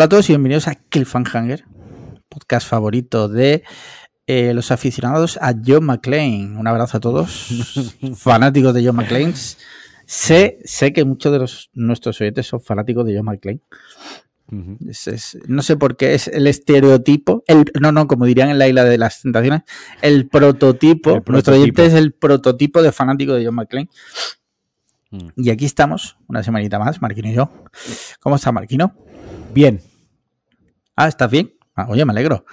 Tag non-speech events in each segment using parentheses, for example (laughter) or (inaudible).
Hola a todos y bienvenidos a Cliffhanger, podcast favorito de eh, los aficionados a John McClane. Un abrazo a todos, (laughs) fanáticos de John McClane. Sé, sé que muchos de los, nuestros oyentes son fanáticos de John McClane. Es- es- no sé por qué es el estereotipo, el, no, no, como dirían en la isla de las tentaciones, el prototipo. El Nuestro oyente es el prototipo de fanático de John McClane. Mm. Y aquí estamos, una semanita más, Marquino y yo. ¿Cómo está Marquino? Bien. Ah, ¿estás bien? Ah, oye, me alegro.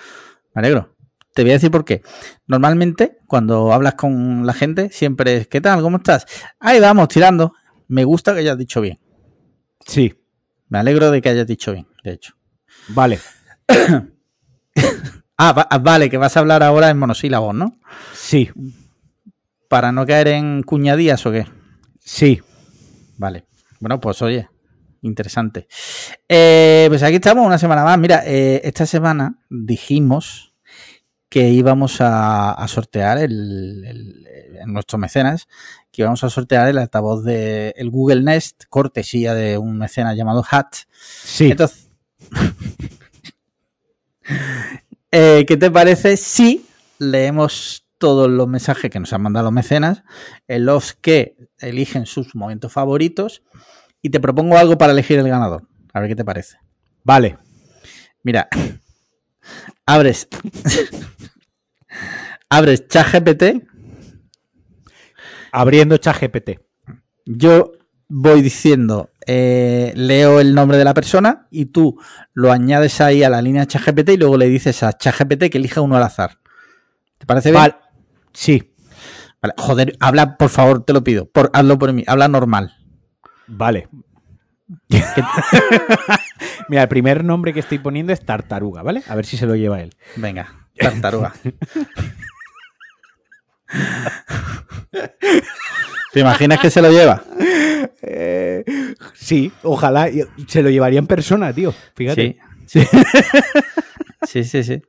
Me alegro. Te voy a decir por qué. Normalmente, cuando hablas con la gente, siempre es, ¿qué tal? ¿Cómo estás? Ahí vamos, tirando. Me gusta que hayas dicho bien. Sí. Me alegro de que hayas dicho bien, de hecho. Vale. (coughs) Ah, va- ah, vale, que vas a hablar ahora en monosílabos, ¿no? Sí. Para no caer en cuñadías o qué. Sí. Vale. Bueno, pues oye, interesante. Eh, pues aquí estamos una semana más. Mira, eh, esta semana dijimos que íbamos a, a sortear el, el- en nuestros mecenas, que íbamos a sortear el altavoz de el Google Nest, cortesía de un mecenas llamado Hat. Sí. Entonces, (laughs) eh, ¿qué te parece si leemos todos los mensajes que nos han mandado los mecenas, en los que eligen sus momentos favoritos, y te propongo algo para elegir el ganador? A ver qué te parece. Vale. Mira, (laughs) abres, (laughs) abres ChatGPT, Abriendo ChatGPT. yo voy diciendo, eh, leo el nombre de la persona y tú lo añades ahí a la línea ChatGPT y luego le dices a ChatGPT que elija uno al azar. ¿Te parece bien? Vale. Sí. Vale, Joder, habla, por favor, te lo pido. Por, hazlo por mí, habla normal. Vale. (laughs) Mira, el primer nombre que estoy poniendo es Tartaruga, ¿vale? A ver si se lo lleva él. Venga, tartaruga. (laughs) ¿Te imaginas que se lo lleva? Eh, sí, ojalá. Se lo llevaría en persona, tío. Fíjate. Sí. (laughs) Sí, sí, sí.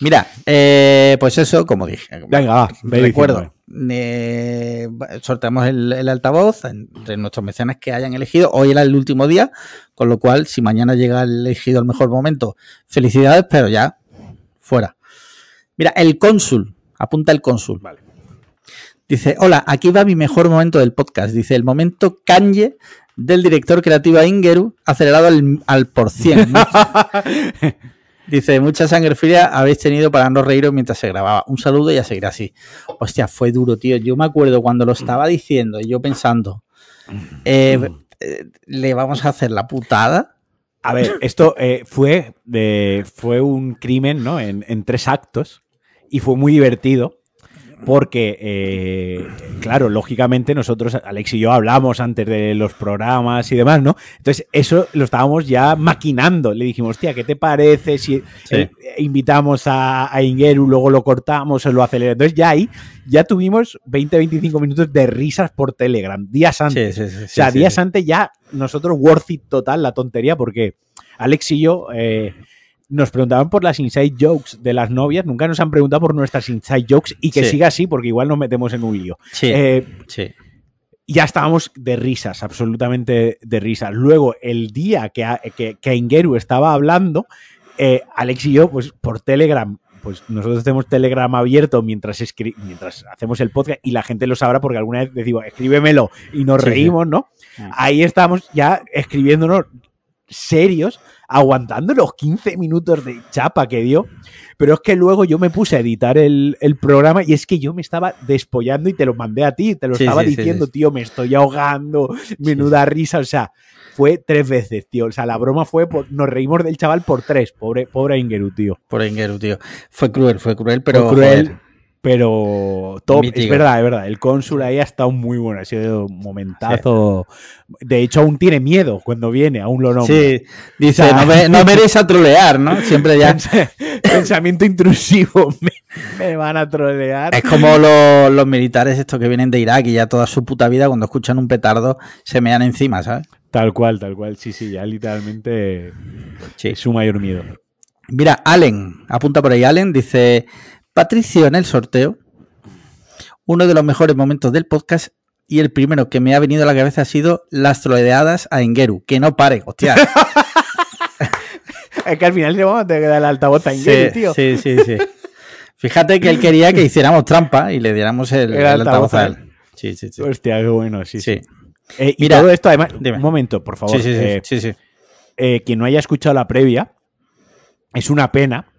Mira, eh, pues eso, como dije. Venga, va. Recuerdo, eh, sorteamos el, el altavoz entre nuestros mecenas que hayan elegido. Hoy era el último día, con lo cual, si mañana llega el elegido al mejor momento, felicidades, pero ya fuera. Mira, el cónsul, apunta el cónsul. Vale. Dice, hola, aquí va mi mejor momento del podcast. Dice, el momento Kanye del director creativo Ingeru, acelerado al, al por cien. (laughs) Dice, mucha sangre fría habéis tenido para no reíros mientras se grababa. Un saludo y a seguir así. Hostia, fue duro, tío. Yo me acuerdo cuando lo estaba diciendo y yo pensando, eh, eh, le vamos a hacer la putada. A ver, esto eh, fue, de, fue un crimen, ¿no? En, en tres actos. Y fue muy divertido. Porque, eh, claro, lógicamente nosotros, Alex y yo, hablamos antes de los programas y demás, ¿no? Entonces, eso lo estábamos ya maquinando. Le dijimos, hostia, ¿qué te parece si Sí. eh, invitamos a, a Ingeru, luego lo cortamos o lo aceleramos? Entonces, ya ahí, ya tuvimos 20-25 minutos de risas por Telegram, días antes. Sí, sí, sí, O sea, días antes ya nosotros worth it total la tontería porque Alex y yo eh, nos preguntaban por las inside jokes de las novias, nunca nos han preguntado por nuestras inside jokes y que Sí. siga así porque igual nos metemos en un lío. Sí, Eh, sí. ya estábamos de risas, absolutamente de risas. Luego, el día que, que, que Ingeru estaba hablando, eh, Alex y yo, pues por Telegram, pues nosotros tenemos Telegram abierto mientras, escri- mientras hacemos el podcast y la gente lo sabrá porque alguna vez decimos, escríbemelo y nos Sí, reímos, ¿no? Mm. Ahí estamos ya escribiéndonos serios, aguantando los 15 minutos de chapa que dio. Pero es que luego yo me puse a editar el, el programa y es que yo me estaba despollando y te lo mandé a ti, te lo Sí, estaba sí, diciendo, sí. tío, me estoy ahogando, menuda risa, o sea, fue tres veces, tío. O sea, la broma fue, por- nos reímos del chaval por tres, pobre, pobre Ingeru, tío. Por Ingeru, tío. Fue cruel, fue cruel, pero. Fue cruel, joder, pero top. Es verdad, es verdad. El cónsul ahí ha estado muy bueno, ha sido un momentazo. De hecho, aún tiene miedo cuando viene, aún lo nombra. Sí, dice, O sea- no, me, no veréis a trolear, ¿no? Siempre ya. (laughs) Pens- Pensamiento intrusivo, (laughs) me, me van a trolear. Es como los, los militares estos que vienen de Irak y ya toda su puta vida cuando escuchan un petardo se mean encima, ¿sabes? Tal cual, tal cual. Sí, sí, ya literalmente Sí. es su mayor miedo. Mira, Allen, apunta por ahí Allen, dice, Patricio en el sorteo, uno de los mejores momentos del podcast y el primero que me ha venido a la cabeza ha sido las troleadas a Engeru, que no pare, hostia. (laughs) Es que al final se vamos a tener que dar el altavoz a Sí, Ingeru, tío. sí, sí, sí. Fíjate que él quería que hiciéramos trampa y le diéramos el, El el altavoz altavoz a él. Sí, sí, sí. Hostia, qué bueno, sí, sí. Sí, Eh, y Mira, todo esto, además, dime. un momento, por favor. sí, sí, sí, eh, sí. eh, quien no haya escuchado la previa, es una pena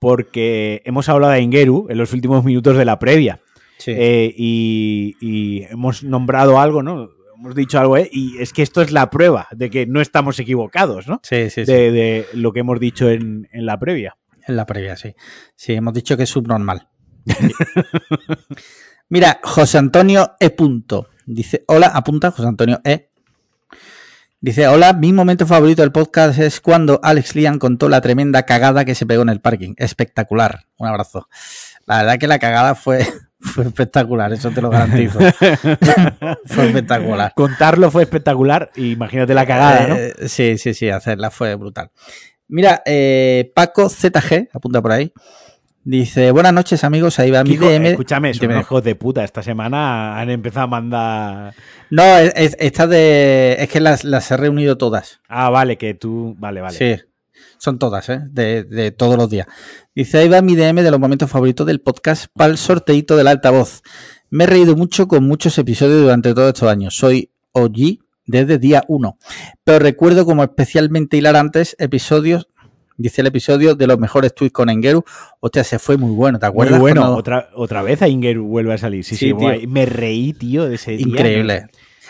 porque hemos hablado de Ingeru en los últimos minutos de la previa. Sí. Eh, y, y hemos nombrado algo, ¿no? Hemos dicho algo, ¿eh? Y es que esto es la prueba de que no estamos equivocados, ¿no? sí, sí, sí. De, de lo que hemos dicho en, en la previa. En la previa, sí. Sí, hemos dicho que es subnormal. (laughs) Mira, José Antonio E. Punto. Dice, hola, apunta José Antonio E. Dice, hola, mi momento favorito del podcast es cuando Alex Lian contó la tremenda cagada que se pegó en el parking. Espectacular. Un abrazo. La verdad que la cagada fue, (laughs) fue espectacular, eso te lo garantizo. (laughs) fue espectacular. Contarlo fue espectacular. Imagínate la cagada, ¿no? Eh, sí, sí, sí, hacerla fue brutal. Mira, eh, Paco ZG, apunta por ahí. Dice, buenas noches amigos, ahí va mi DM. escúchame, son hijos de puta. Esta semana han empezado a mandar. No, es, es- esta de... Es que las, las he reunido todas. Ah, vale, que tú. Vale, vale. Sí, son todas, ¿eh? De, de todos los días. Dice, ahí va mi DM de los momentos favoritos del podcast para el sorteito del altavoz. Me he reído mucho con muchos episodios durante todos estos años. Soy OG desde día 1. Pero recuerdo como especialmente hilarantes episodios, dice el episodio de los mejores tweets con Engeru. Hostia, se fue muy bueno, ¿te Muy acuerdas? bueno, cuando- otra, otra vez a Ingeru vuelve a salir. Sí, sí, Sí, guay. Me reí, tío, de ese día. Increíble.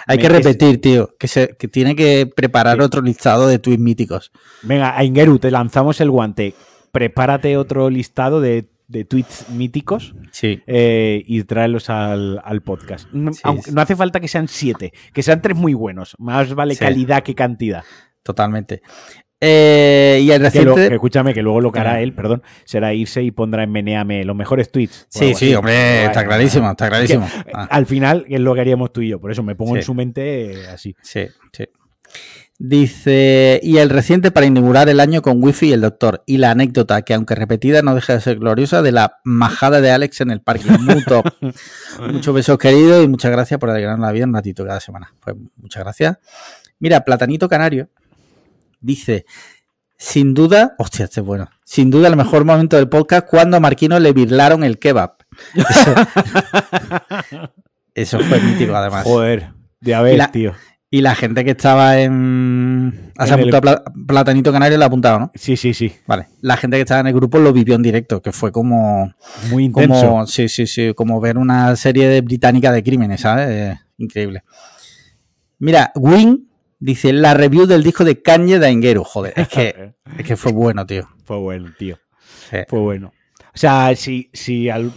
Hay Me- que es- repetir, tío, que, se, que tiene que preparar Sí. otro listado de tweets míticos. Venga, a Ingeru, te lanzamos el guante. Prepárate otro listado de, de tweets míticos Sí. eh, y tráelos al, al podcast. No, Sí, aunque sí. no hace falta que sean siete, que sean tres muy buenos. Más vale calidad que cantidad. Totalmente. Eh, y el Que, reciente. lo- que escúchame, que luego lo que hará Venga. él, perdón, será irse y pondrá en Meneame los mejores tweets. Sí, sí, así. hombre, está clarísimo, está clarísimo. Que, Ah, Al final es lo que haríamos tú y yo, por eso me pongo en su mente eh, así. sí, sí. Dice, y el reciente para inaugurar el año con Wifi y el doctor. Y la anécdota, que aunque repetida, no deja de ser gloriosa, de la majada de Alex en el parque. (laughs) Muy top. Muchos besos queridos y muchas gracias por alegrarnos la vida un ratito cada semana. Pues muchas gracias. Mira, Platanito Canario dice, sin duda, hostia, este es bueno, sin duda el mejor momento del podcast cuando a Marquino le birlaron el kebab. Eso, eso fue mítico además. Joder, de Y la- tío. Y la gente que estaba en... Has En el- apuntado Pla- Platanito Canario, lo ha apuntado, ¿no? Sí, sí, sí. Vale. La gente que estaba en el grupo lo vivió en directo, que fue como... Muy intenso. como sí, sí, sí, como ver una serie de británica de crímenes, ¿sabes? Eh, increíble. Mira, Win dice la review del disco de Kanye de Aingeru. Joder, es que, (laughs) es que fue bueno, tío. Fue bueno, tío. Sí. Fue bueno. O sea, si, si, al-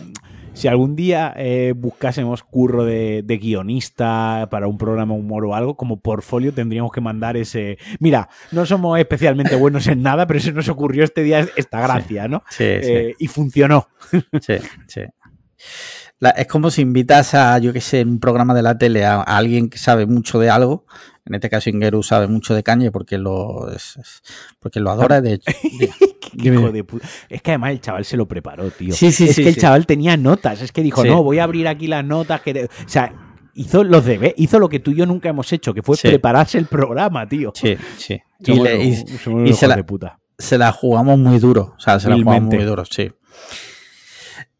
si algún día eh, buscásemos curro de, de guionista para un programa humor o algo, como portfolio tendríamos que mandar ese... Mira, no somos especialmente buenos en nada, pero se nos ocurrió este día esta gracia, ¿no? Sí, sí, Eh, y funcionó. (laughs) sí, sí. La- es como si invitas a, yo qué sé, en un programa de la tele a, a alguien que sabe mucho de algo. En este caso, Ingeru sabe mucho de Kanye porque lo, es- es- porque lo adora. De. (laughs) Hijo de. Es que además el chaval se lo preparó, tío. Sí, sí, es sí, que el chaval tenía notas. Es que dijo, Sí. no, voy a abrir aquí las notas. Que de-". O sea, hizo los debes, hizo lo que tú y yo nunca hemos hecho, que fue prepararse el programa, tío. sí, sí. Y, le- y- somos y se la- de puta. se la jugamos muy duro. O sea, se la jugamos muy duro, sí.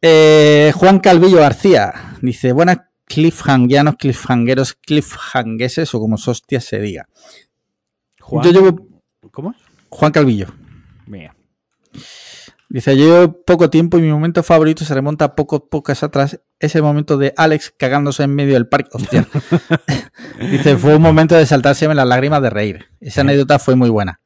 Eh, Juan Calvillo García dice: Buenas cliffhangianos, cliffhangueros, cliffhangueses o como hostias se diga. Juan- Yo llevo. ¿Cómo? Juan Calvillo. Mira. Dice: Yo llevo poco tiempo y mi momento favorito se remonta a pocos pocas atrás. Ese momento de Alex cagándose en medio del parque. Hostia. (laughs) Dice: Fue un momento de saltárseme las lágrimas de reír. Esa anécdota fue muy buena.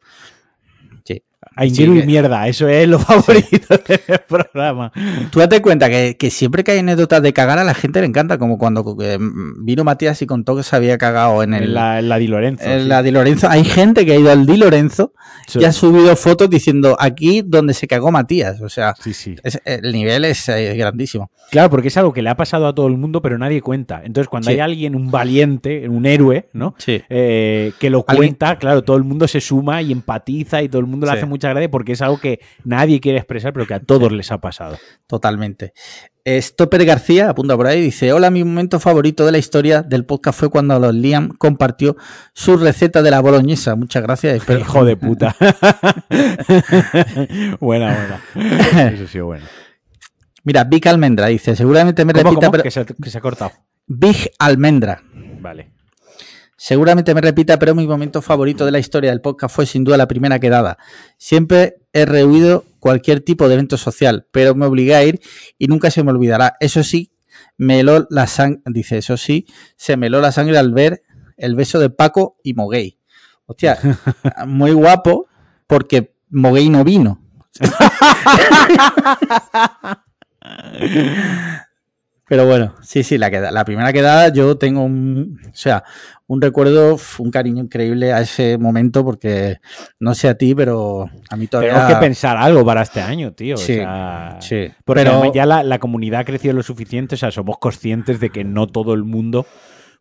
Sí. A Ingiru Sí, y mierda, eso es lo (laughs) favorito del programa. Tú date cuenta que, que siempre que hay anécdotas de cagar a la gente le encanta, como cuando eh, vino Matías y contó que se había cagado en el En la, en la Di Lorenzo. en sí. la Di Lorenzo. Hay gente que ha ido al Di Lorenzo Sí. y ha subido fotos diciendo aquí donde se cagó Matías. O sea, Sí, sí. es- el nivel es eh, grandísimo. Claro, porque es algo que le ha pasado a todo el mundo, pero nadie cuenta. Entonces, cuando Sí. hay alguien, un valiente, un héroe, ¿no? Sí. Eh, que lo Alguien- cuenta, claro, todo el mundo se suma y empatiza y todo el mundo le Sí. hace mucha porque es algo que nadie quiere expresar, pero que a todos les ha pasado. Totalmente. Stopper García apunta por ahí, dice, hola, mi momento favorito de la historia del podcast fue cuando los Liam compartió su receta de la boloñesa. Muchas gracias. (laughs) Hijo de puta. (laughs) buena, buena. (laughs) Eso sí, bueno. Mira, Big Almendra dice, seguramente me repita... Pero... Que, se, que se ha cortado. Big Almendra. Vale. Seguramente me repita, pero mi momento favorito de la historia del podcast fue sin duda la primera quedada. Siempre he rehuido cualquier tipo de evento social, pero me obligué a ir y nunca se me olvidará. Eso sí, me heló la sangre, dice, eso sí, se me heló la sangre al ver el beso de Paco y Moguey. Hostia, (laughs) muy guapo porque Moguey no vino. (laughs) Pero bueno, sí, sí, la, queda, la primera quedada yo tengo un, o sea, un recuerdo, un cariño increíble a ese momento porque no sé a ti, pero a mí todavía... Tenemos que pensar algo para este año, tío. Sí, o sea, sí. Porque pero... ya la, la, comunidad ha crecido lo suficiente, o sea, somos conscientes de que no todo el mundo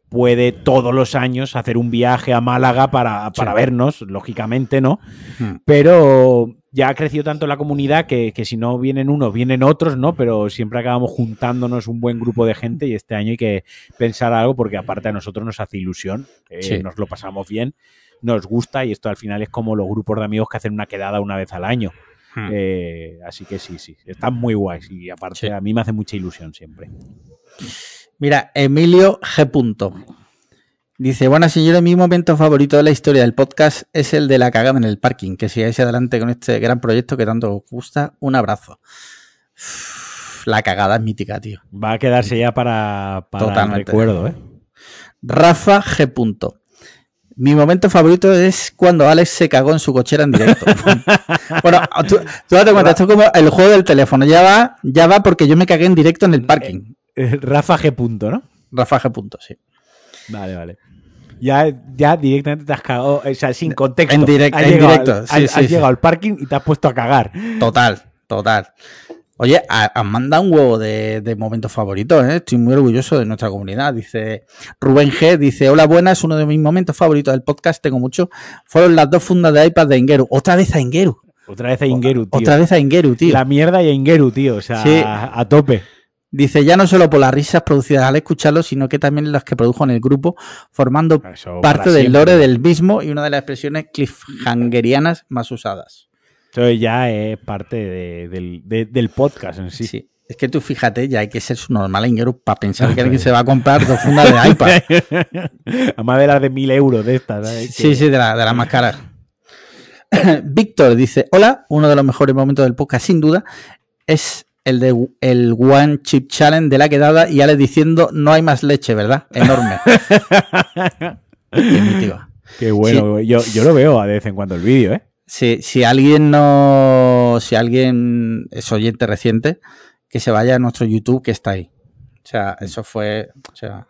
puede todos los años hacer un viaje a Málaga para, para sí. vernos, lógicamente, ¿no? Hmm. Pero ya ha crecido tanto la comunidad que, que, si no vienen unos, vienen otros, ¿no? Pero siempre acabamos juntándonos un buen grupo de gente y este año hay que pensar algo porque aparte a nosotros nos hace ilusión, eh, sí. nos lo pasamos bien, nos gusta y esto al final es como los grupos de amigos que hacen una quedada una vez al año. Hmm. Eh, así que sí, sí, están muy guays y aparte sí. a mí me hace mucha ilusión siempre. Mira, Emilio G. Dice, buenas señores, mi momento favorito de la historia del podcast es el de la cagada en el parking. Que sigáis adelante con este gran proyecto que tanto os gusta. Un abrazo. La cagada es mítica, tío. Va a quedarse ya para, para Totalmente. el recuerdo, ¿eh? Rafa G. Mi momento favorito es cuando Alex se cagó en su cochera en directo. (laughs) bueno, tú, tú date cuenta, esto es como el juego del teléfono. Ya va, ya va porque yo me cagué en directo en el parking. Eh, Rafa G. Punto, ¿no? Rafa G. sí. Vale, vale. Ya, ya directamente te has cagado, o sea, sin contexto. En, direct, en directo. Al, sí, has, sí, has sí. llegado al parking y te has puesto a cagar. Total, total. Oye, has mandado un huevo de, de, momentos favoritos, ¿eh? Estoy muy orgulloso de nuestra comunidad. Dice Rubén G. Dice: Hola, buenas. Uno de mis momentos favoritos del podcast, tengo mucho. Fueron las dos fundas de iPad de Ingeru. Otra vez a Ingeru. Otra vez a Ingeru, tío. Otra vez a Ingeru, tío. La mierda y a Ingeru, tío. O sea, sí. a, a tope. Dice, ya no solo por las risas producidas al escucharlo, sino que también las que produjo en el grupo, formando Eso, parte del lore del mismo y una de las expresiones cliffhangerianas más usadas. Eso ya es parte de, del, de, del, podcast en sí. sí. Es que tú fíjate, ya hay que ser su normal ingero para pensar que (laughs) alguien se va a comprar dos fundas de iPad. (laughs) Además de las de mil euros de estas. Sí, sí, de, la, de las más caras. (clears throat) Víctor dice, hola, uno de los mejores momentos del podcast sin duda es el de el One Chip Challenge de la quedada y Alex diciendo no hay más leche, ¿verdad? Enorme. (laughs) Qué bueno, sí. yo, yo lo veo de vez en cuando el vídeo, ¿eh? Si, si alguien no. Si alguien es oyente reciente, que se vaya a nuestro YouTube que está ahí. O sea, eso fue. O sea,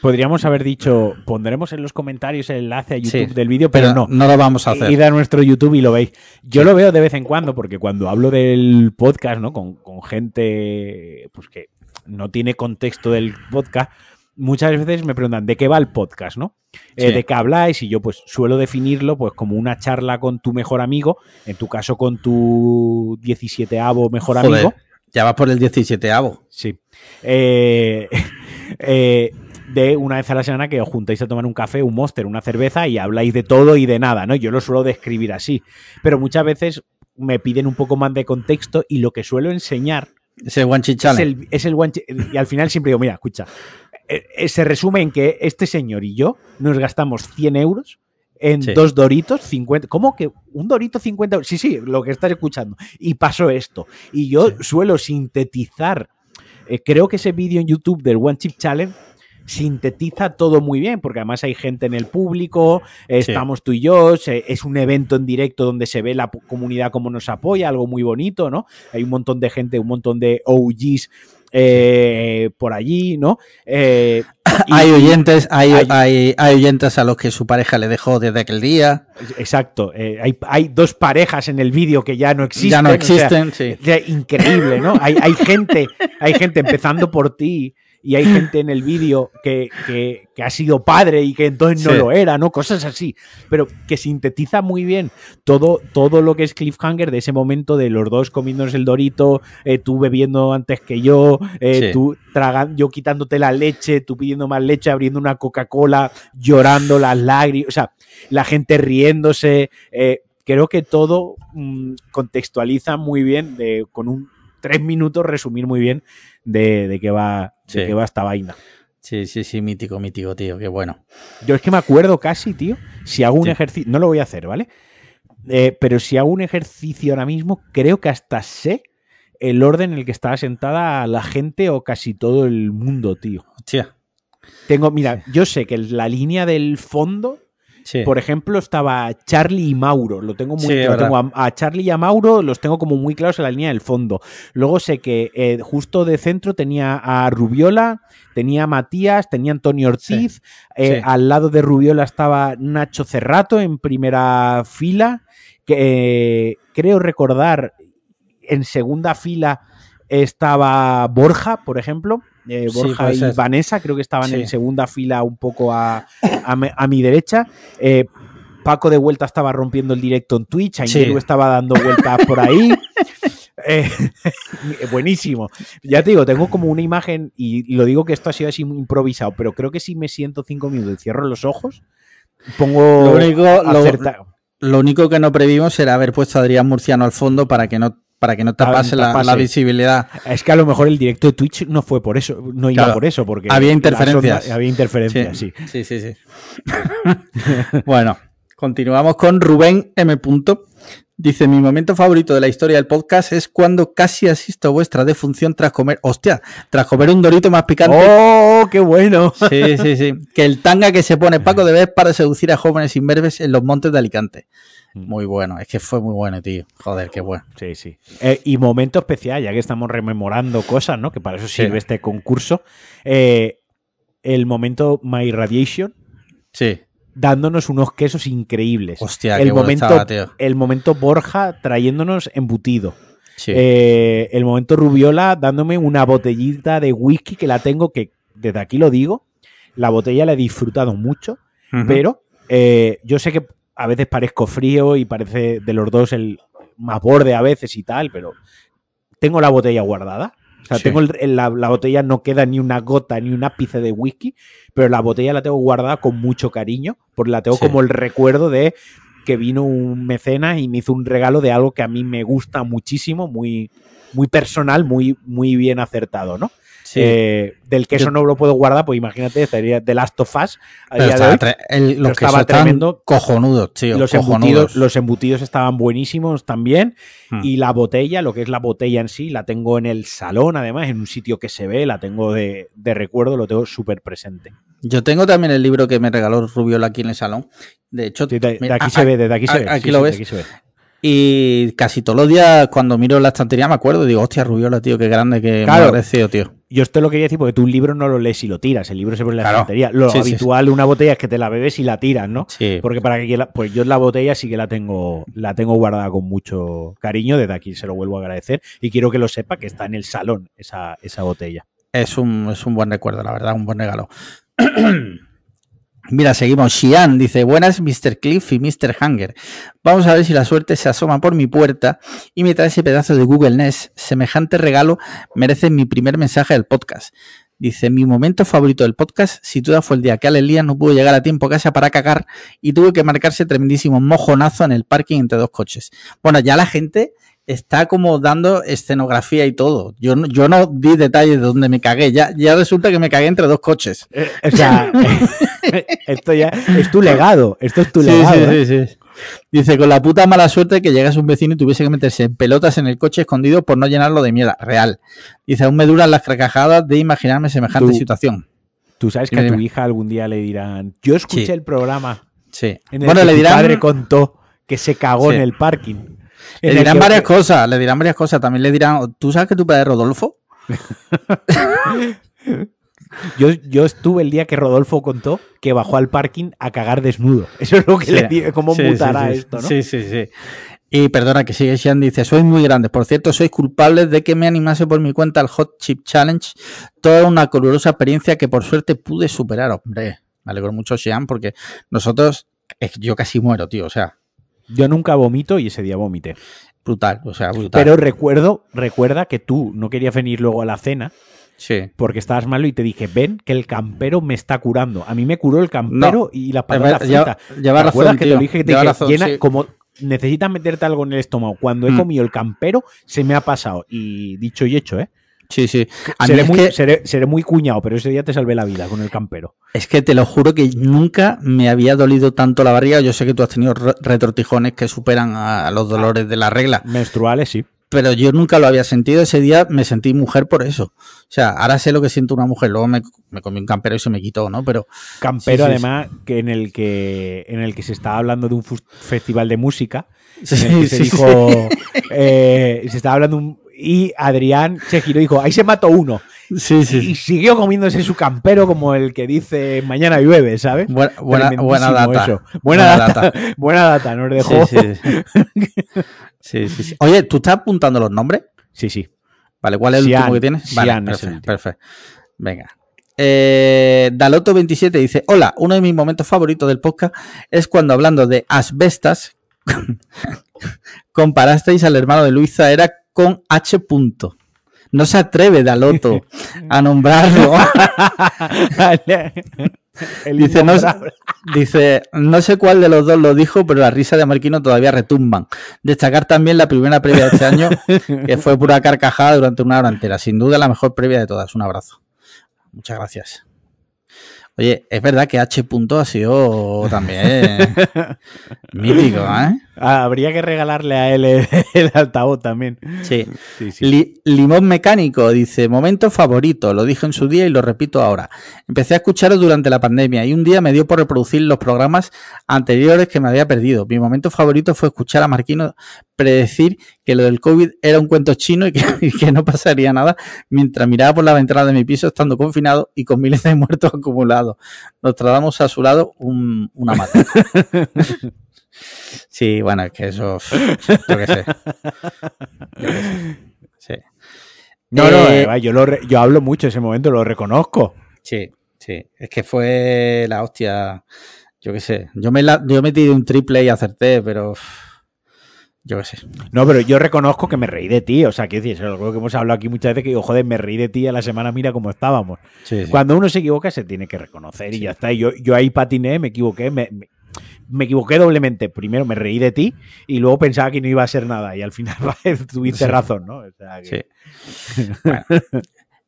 Podríamos haber dicho, pondremos en los comentarios el enlace a YouTube sí, del vídeo, pero, pero, no. No lo vamos a hacer. Id a nuestro YouTube y lo veis. Yo lo veo de vez en cuando, porque cuando hablo del podcast, ¿no? Con, con gente pues que no tiene contexto del podcast, muchas veces me preguntan ¿de qué va el podcast? ¿no? Eh, sí. ¿De qué habláis? Y yo pues suelo definirlo pues como una charla con tu mejor amigo, en tu caso con tu 17avo mejor Joder, amigo. Ya vas por el 17avo. Sí. Eh, (laughs) eh, de una vez a la semana que os juntáis a tomar un café, un monster, una cerveza y habláis de todo y de nada, ¿no? Yo lo suelo describir así. Pero muchas veces me piden un poco más de contexto y lo que suelo enseñar es el one es el, es el one y al final siempre digo, mira, escucha, eh, se resume en que este señor y yo nos gastamos 100 euros en sí. dos doritos 50. ¿Cómo que un dorito 50 euros? Sí, sí, lo que estás escuchando. Y pasó esto. Y yo sí. suelo sintetizar. Eh, creo que ese vídeo en YouTube del One Chip Challenge sintetiza todo muy bien, porque además hay gente en el público, estamos sí. tú y yo, es un evento en directo donde se ve la comunidad como nos apoya, algo muy bonito, ¿no? Hay un montón de gente, un montón de OGs eh, por allí, ¿no? Eh, y, hay oyentes, hay, hay, hay, hay, oyentes a los que su pareja le dejó desde aquel día. Exacto. Eh, hay, hay, dos parejas en el vídeo que ya no existen. Ya no existen, o sea, sí. increíble, ¿no? hay, hay gente, hay gente empezando por ti y hay gente en el vídeo que, que- que ha sido padre y que entonces no Sí. lo era, ¿no? Cosas así. Pero que sintetiza muy bien todo, todo lo que es Cliffhanger de ese momento de los dos comiéndonos el dorito, eh, tú bebiendo antes que yo, eh, Sí. tú tragando, yo quitándote la leche, tú pidiendo más leche, abriendo una Coca-Cola, llorando las lágrimas, o sea, la gente riéndose. eh, creo que todo mm, contextualiza muy bien, de, con un tres minutos resumir muy bien de, de qué va, de Sí. qué va esta vaina. Sí, sí, sí, mítico, mítico, tío, qué bueno. Yo es que me acuerdo casi, tío, si hago un Sí. ejercicio, no lo voy a hacer, ¿vale? Eh, pero si hago un ejercicio ahora mismo, creo que hasta sé el orden en el que estaba sentada la gente o casi todo el mundo, tío. Hostia. Tengo, mira, yo sé que la línea del fondo, Sí. por ejemplo, estaba Charlie y Mauro. Lo tengo muy Sí, claro. Tengo a, a Charlie y a Mauro los tengo como muy claros en la línea del fondo. Luego sé que eh, justo de centro tenía a Rubiola, tenía a Matías, tenía a Antonio Ortiz. eh. Al lado de Rubiola estaba Nacho Cerrato en primera fila. Que, eh, creo recordar en segunda fila estaba Borja, por ejemplo. Eh, Borja y. Vanessa, creo que estaban Sí. en segunda fila un poco a, a me- a mi derecha. Eh, Paco de vuelta estaba rompiendo el directo en Twitch, Aingeru Sí. estaba dando vueltas por ahí. (laughs) Eh, (laughs) buenísimo. Ya te digo, tengo como una imagen, y lo digo que esto ha sido así muy improvisado, pero creo que si me siento cinco minutos y cierro los ojos, pongo Lo único, lo, lo único que no previmos era haber puesto a Adrián Murciano al fondo para que no, para que no tapase la, tapase. la visibilidad. Es que a lo mejor el directo de Twitch no fue por eso, no iba por eso, porque Había interferencias. había interferencias, sí. sí, sí, sí. (laughs) bueno, continuamos con Rubén M. Punto. Dice, mi momento favorito de la historia del podcast es cuando casi asisto a vuestra defunción tras comer, hostia, tras comer un dorito más picante. ¡Oh, qué bueno! Sí, sí, sí. (laughs) Que el tanga que se pone Paco de vez para seducir a jóvenes imberbes en los montes de Alicante. Muy bueno, es que fue muy bueno, tío. Joder, qué bueno. Sí, sí. Eh, y momento especial, ya que estamos rememorando cosas, ¿no? Que para eso Sí. sirve este concurso. Eh, el momento My Radiation, Sí. dándonos unos quesos increíbles. Hostia, el qué bueno momento, estaba, tío. el momento Borja trayéndonos embutido. Sí. Eh, el momento Rubiola dándome una botellita de whisky que la tengo, que desde aquí lo digo, la botella la he disfrutado mucho, pero eh, yo sé que a veces parezco frío y parece de los dos el más borde a veces y tal, pero tengo la botella guardada. O sea, Sí. tengo el- la, la botella, no queda ni una gota ni un ápice de whisky, pero la botella la tengo guardada con mucho cariño, porque la tengo Sí. como el recuerdo de que vino un mecenas y me hizo un regalo de algo que a mí me gusta muchísimo, muy, muy personal, muy, muy bien acertado, ¿no? Sí. Eh, del queso Yo- no lo puedo guardar, pues imagínate, estaría The Last of Us los que estaba estaban tremendo. cojonudos, tío. Los cojonudos. embutidos, los embutidos estaban buenísimos también. Hmm. Y la botella, lo que es la botella en sí, la tengo en el salón, además, en un sitio que se ve, la tengo de, de recuerdo, lo tengo súper presente. Yo tengo también el libro que me regaló Rubiola aquí en el salón. De hecho, Sí, de, de mira, aquí a- se ve, desde aquí a- se ve. aquí sí, lo ves. aquí se ve. Y casi todos los días, cuando miro la estantería, me acuerdo. Digo, hostia, Rubiola, tío, qué grande, que Claro. me ha agradecido, tío. Yo esto lo quería decir porque tú un libro no lo lees y lo tiras, el libro se pone en la Claro. estantería. Lo Sí, habitual de una botella es que te la bebes y la tiras, ¿no? Sí. Porque para que la- pues yo la botella sí que la tengo, la tengo guardada con mucho cariño. Desde aquí se lo vuelvo a agradecer y quiero que lo sepa que está en el salón esa, esa botella. Es un, es un buen recuerdo, la verdad, un buen regalo. (clears throat) Mira, seguimos. Xian dice: Buenas, Mr. Cliff y Mr. Hanger. Vamos a ver si la suerte se asoma por mi puerta y me trae ese pedazo de Google Nest. Semejante regalo merece mi primer mensaje del podcast. Dice: Mi momento favorito del podcast, sin duda, fue el día que Ale Elías no pudo llegar a tiempo a casa para cagar y tuvo que marcarse tremendísimo mojonazo en el parking entre dos coches. Bueno, ya la gente está como dando escenografía y todo. Yo no, yo no di detalles de dónde me cagué. Ya, ya resulta que me cagué entre dos coches. O sea, (laughs) esto ya es tu legado. Esto es tu Sí, legado. sí, ¿eh? sí, sí. Dice, con la puta mala suerte que llegas un vecino y tuviese que meterse en pelotas en el coche escondido por no llenarlo de mierda. Real. Dice, aún me duran las carcajadas de imaginarme semejante Tú- situación. Tú sabes que Dime, a tu hija algún día le dirán, yo escuché Sí. el programa Sí. en el Bueno, que le tu dirán, padre contó que se cagó Sí. en el parking. le En dirán que- varias cosas. Le dirán varias cosas. También le dirán, ¿tú sabes que tu padre es Rodolfo? (laughs) Yo, yo estuve el día que Rodolfo contó que bajó al parking a cagar desnudo. (laughs) Eso es lo que Sí. le digo, cómo Sí, mutará sí, sí. esto, ¿no? Sí, sí, sí. Y perdona que sigue Sean, dice, sois muy grandes. Por cierto, sois culpables de que me animase por mi cuenta al Hot Chip Challenge. Toda una colorosa experiencia que por suerte pude superar. Hombre, me alegro mucho, Sean, porque nosotros, yo casi muero, tío. O sea. Yo nunca vomito y ese día vomité. Brutal, o sea, brutal. Pero recuerdo, recuerda que tú no querías venir luego a la cena. Sí. Porque estabas malo y te dije, ven que el campero me está curando. A mí me curó el campero No. y la patata frita. Lleva ¿Te acuerdas razón, que te dije que te dije, razón, llena- sí. como necesitas meterte algo en el estómago. Cuando he Mm. comido el campero, se me ha pasado. Y dicho y hecho, ¿eh? Sí, sí. A Seré muy, que, seré, seré muy cuñado, pero ese día te salvé la vida con el campero. es que te lo juro que nunca me había dolido tanto la barriga. Yo sé que tú has tenido re- retortijones que superan a, a los dolores de la regla, Menstruales, sí. Pero yo nunca lo había sentido. Ese día me sentí mujer por eso. O sea, ahora sé lo que siente una mujer. Luego me, me comí un campero y se me quitó, ¿no? Pero Campero, Sí, sí, además, que en el que en el que se estaba hablando de un festival de música. Sí, en el que se dijo. eh, se estaba hablando un- y Adrián se giró y dijo, ahí se mató uno. Sí, sí. Y siguió comiéndose su campero como el que dice mañana llueve, ¿sabes? Buena, buena, Tremendísimo buena data. eso. Buena, data. (laughs) Buena data, nos dejó. Sí, sí, sí. Sí. Oye, ¿tú estás apuntando los nombres? sí, sí. Vale, ¿cuál es el Sian, último que tienes? Vale, Sian perfecto. Venga. Eh, Daloto27 dice: Hola, uno de mis momentos favoritos del podcast es cuando hablando de asbestas (laughs) comparasteis al hermano de Luisa era con H. Punto. No se atreve Daloto a nombrarlo. (laughs) Dice no, dice, no sé cuál de los dos lo dijo, pero la risa de Marquino todavía retumban. Destacar también la primera previa de este año, que fue pura carcajada durante una hora entera. Sin duda la mejor previa de todas. Un abrazo. Muchas gracias. Oye, es verdad que H. Punto ha sido también (laughs) mítico, ¿eh? Ah, habría que regalarle a él el, (laughs) el altavoz también. Sí. Sí, sí. Li- Limón Mecánico dice, momento favorito, lo dije en su día y lo repito ahora. Empecé a escucharos durante la pandemia y un día me dio por reproducir los programas anteriores que me había perdido. Mi momento favorito fue escuchar a Marquino predecir que lo del COVID era un cuento chino y que, (laughs) y que no pasaría nada mientras miraba por la ventana de mi piso estando confinado y con miles de (laughs) muertos acumulados. Nos tratamos a su lado un- una mata. Sí, bueno, es que eso, yo qué sé. Yo qué sé. Sí. No, no, Eh, yo, lo re- yo hablo mucho ese momento, lo reconozco. Sí, sí. Es que fue la hostia. Yo qué sé. Yo me, la, yo metí de un triple y acerté, pero. Yo qué sé. No, pero yo reconozco que me reí de ti. O sea, quiero decir, es algo que hemos hablado aquí muchas veces que digo, joder, me reí de ti a la semana, mira cómo estábamos. Sí, sí. Cuando uno se equivoca, se tiene que reconocer y ya está. Y Yo, yo ahí patiné, me equivoqué, me, me- me equivoqué doblemente. Primero me reí de ti y luego pensaba que no iba a ser nada. Y al final (laughs) tuviste Sí. razón, ¿no? O sea, que- Sí. (laughs) Bueno.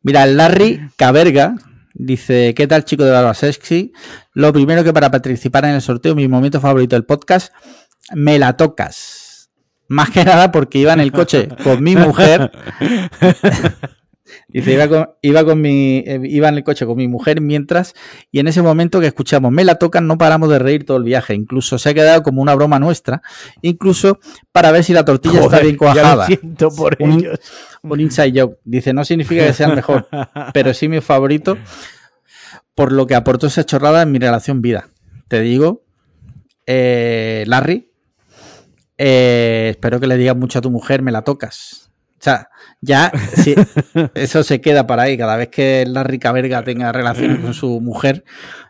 Mira, Larry Caberga dice: ¿Qué tal, chico de Barba Sexy? Lo primero que para participar en el sorteo, mi momento favorito del podcast, me la tocas. Más que nada porque iba en el coche con mi mujer. (laughs) Dice, iba con, iba con mi, eh, iba en el coche con mi mujer mientras, y en ese momento que escuchamos me la tocan, no paramos de reír todo el viaje. Incluso se ha quedado como una broma nuestra, incluso para ver si la tortilla está bien ya lo cuajada. siento por Un- ellos. Un inside joke. Dice, no significa que sea el mejor, pero sí mi favorito por lo que aportó esa chorrada en mi relación vida. Te digo, eh, Larry, eh, espero que le digas mucho a tu mujer, me la tocas. O sea, ya (laughs) eso se queda para ahí. Cada vez que Larry Caberga tenga relaciones con su mujer,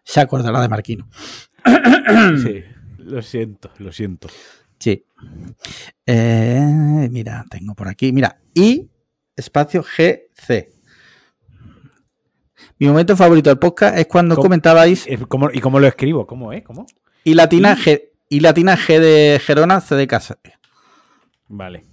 se acordará de Marquino. Sí, lo siento, lo siento. Sí. Eh, mira, tengo por aquí. Mira, y espacio GC. Mi momento favorito del podcast es cuando ¿Cómo? comentabais Eh, ¿cómo- ¿Y cómo lo escribo? ¿Cómo, eh? ¿Cómo? y latina G, y latina G de Gerona, C de casa. Vale.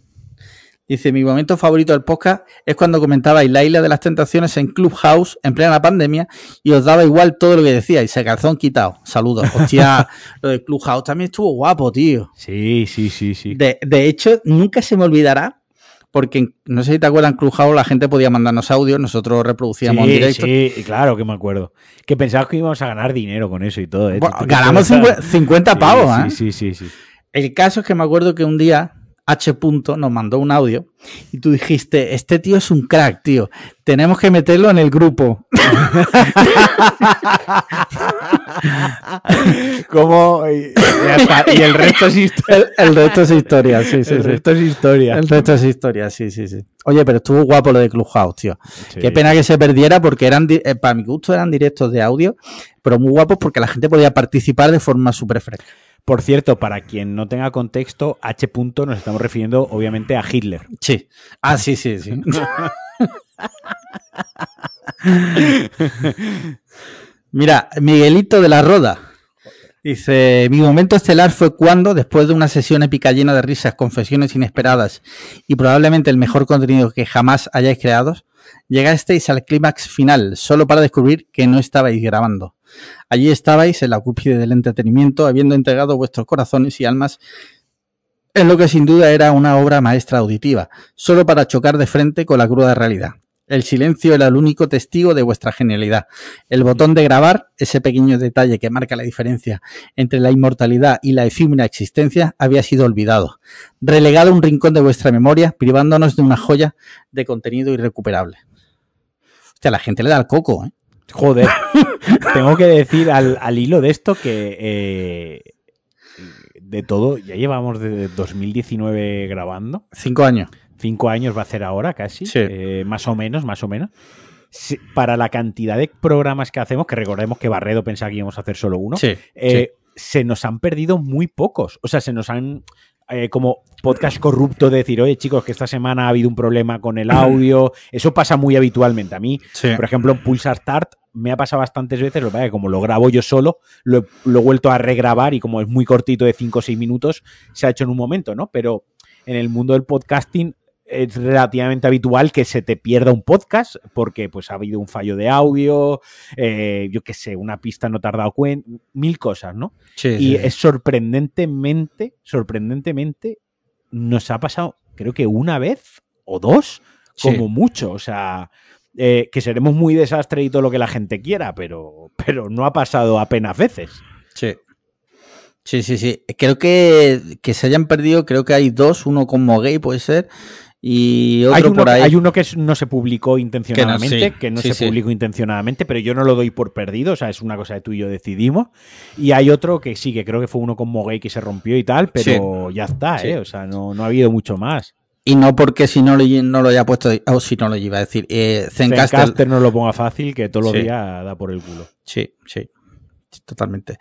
Dice, mi momento favorito del podcast es cuando comentabais la isla de las tentaciones en Clubhouse en plena pandemia y os daba igual todo lo que decíais, se calzón quitado. Saludos. Hostia, (laughs) lo de Clubhouse también estuvo guapo, tío. Sí, sí, sí, sí. De, de hecho, nunca se me olvidará, porque no sé si te acuerdas, en Clubhouse la gente podía mandarnos audio, nosotros reproducíamos en directo. sí, claro que me acuerdo. Que pensabas que íbamos a ganar dinero con eso y todo. ¿eh? Bueno, ganamos tú- 50, 50 pavos, ¿eh? Sí, sí, sí, sí. El caso es que me acuerdo que un día H. Punto nos mandó un audio y tú dijiste, este tío es un crack, tío. Tenemos que meterlo en el grupo. (laughs) Como y, y el resto es historia. (laughs) El, resto es historia, sí, sí. El sí. resto es historia. El resto es historia, sí, sí, sí. Oye, pero estuvo guapo lo de Clubhouse, tío. Sí. Qué pena que se perdiera porque eran, eh, para mi gusto eran directos de audio, pero muy guapos porque la gente podía participar de forma súper fresca. Por cierto, para quien no tenga contexto, H. punto nos estamos refiriendo obviamente a Hitler. Sí. Ah, sí, sí, sí. (laughs) Mira, Miguelito de la Roda. Dice, mi momento estelar fue cuando, después de una sesión épica llena de risas, confesiones inesperadas y probablemente el mejor contenido que jamás hayáis creado, llegasteis al clímax final, solo para descubrir que no estabais grabando. Allí estabais en la cúspide del entretenimiento, habiendo entregado vuestros corazones y almas en lo que sin duda era una obra maestra auditiva, solo para chocar de frente con la cruda realidad. El silencio era el único testigo de vuestra genialidad. El botón de grabar, ese pequeño detalle que marca la diferencia entre la inmortalidad y la efímera existencia, había sido olvidado, relegado a un rincón de vuestra memoria, privándonos de una joya de contenido irrecuperable. Hostia, la gente le da el coco, ¿eh? Joder. (laughs) Tengo que decir al, al hilo de esto que eh, de todo, ya llevamos desde 2019 grabando. Cinco años. Cinco años va a hacer ahora casi. Sí. eh, más o menos, más o menos. Sí, para la cantidad de programas que hacemos, que recordemos que Barredo pensaba que íbamos a hacer solo uno, Sí, eh, se nos han perdido muy pocos. O sea, se nos han. eh, como podcast corrupto de decir, oye chicos, que esta semana ha habido un problema con el audio. Eso pasa muy habitualmente. A mí, sí. por ejemplo, en Pulsar Start me ha pasado bastantes veces, lo que pasa es que como lo grabo yo solo, lo, he- lo he vuelto a regrabar y como es muy cortito de 5 o 6 minutos, se ha hecho en un momento, ¿no? Pero en el mundo del podcasting es relativamente habitual que se te pierda un podcast porque pues ha habido un fallo de audio, eh, yo qué sé, una pista no te has dado cuenta, mil cosas, ¿no? Sí, Y sí, es sorprendentemente, sorprendentemente, nos ha pasado, creo que una vez o dos, Sí. como mucho. O sea, eh, que seremos muy desastre y todo lo que la gente quiera, pero, pero no ha pasado apenas veces. Sí. Sí, sí, sí. Creo que, que se hayan perdido, creo que hay dos, uno como gay puede ser, y otro Hay uno, por ahí. hay uno que no se publicó intencionadamente, que no, sí, se sí. publicó intencionadamente, pero yo no lo doy por perdido, o sea, es una cosa que tú y yo decidimos. Y hay otro que sí, que creo que fue uno con Gay que se rompió y tal, pero ya está. ¿eh? O sea, no, no ha habido mucho más. Y no porque si no lo, no lo haya puesto, o si no lo iba a decir, eh, Zencaster. Zencaster no lo ponga fácil, que todos los días da por el culo. Sí, sí. Totalmente.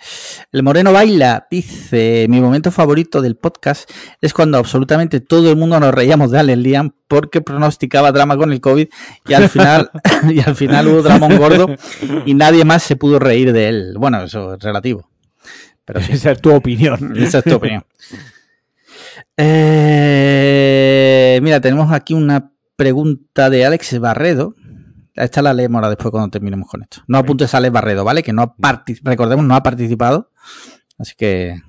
El Moreno Baila dice: Mi momento favorito del podcast es cuando absolutamente todo el mundo nos reíamos de Allen Liam porque pronosticaba drama con el COVID y al final, (laughs) y al final hubo dramón gordo y nadie más se pudo reír de él. Bueno, eso es relativo. Pero (laughs) sí, Esa es tu opinión. esa es tu opinión. (laughs) Eh, mira, tenemos aquí una pregunta de Alex Barredo. Esta la leemos ahora después cuando terminemos con esto. No apuntes a Alex Barredo, ¿vale? Que no ha partic- recordemos, no ha participado. Así que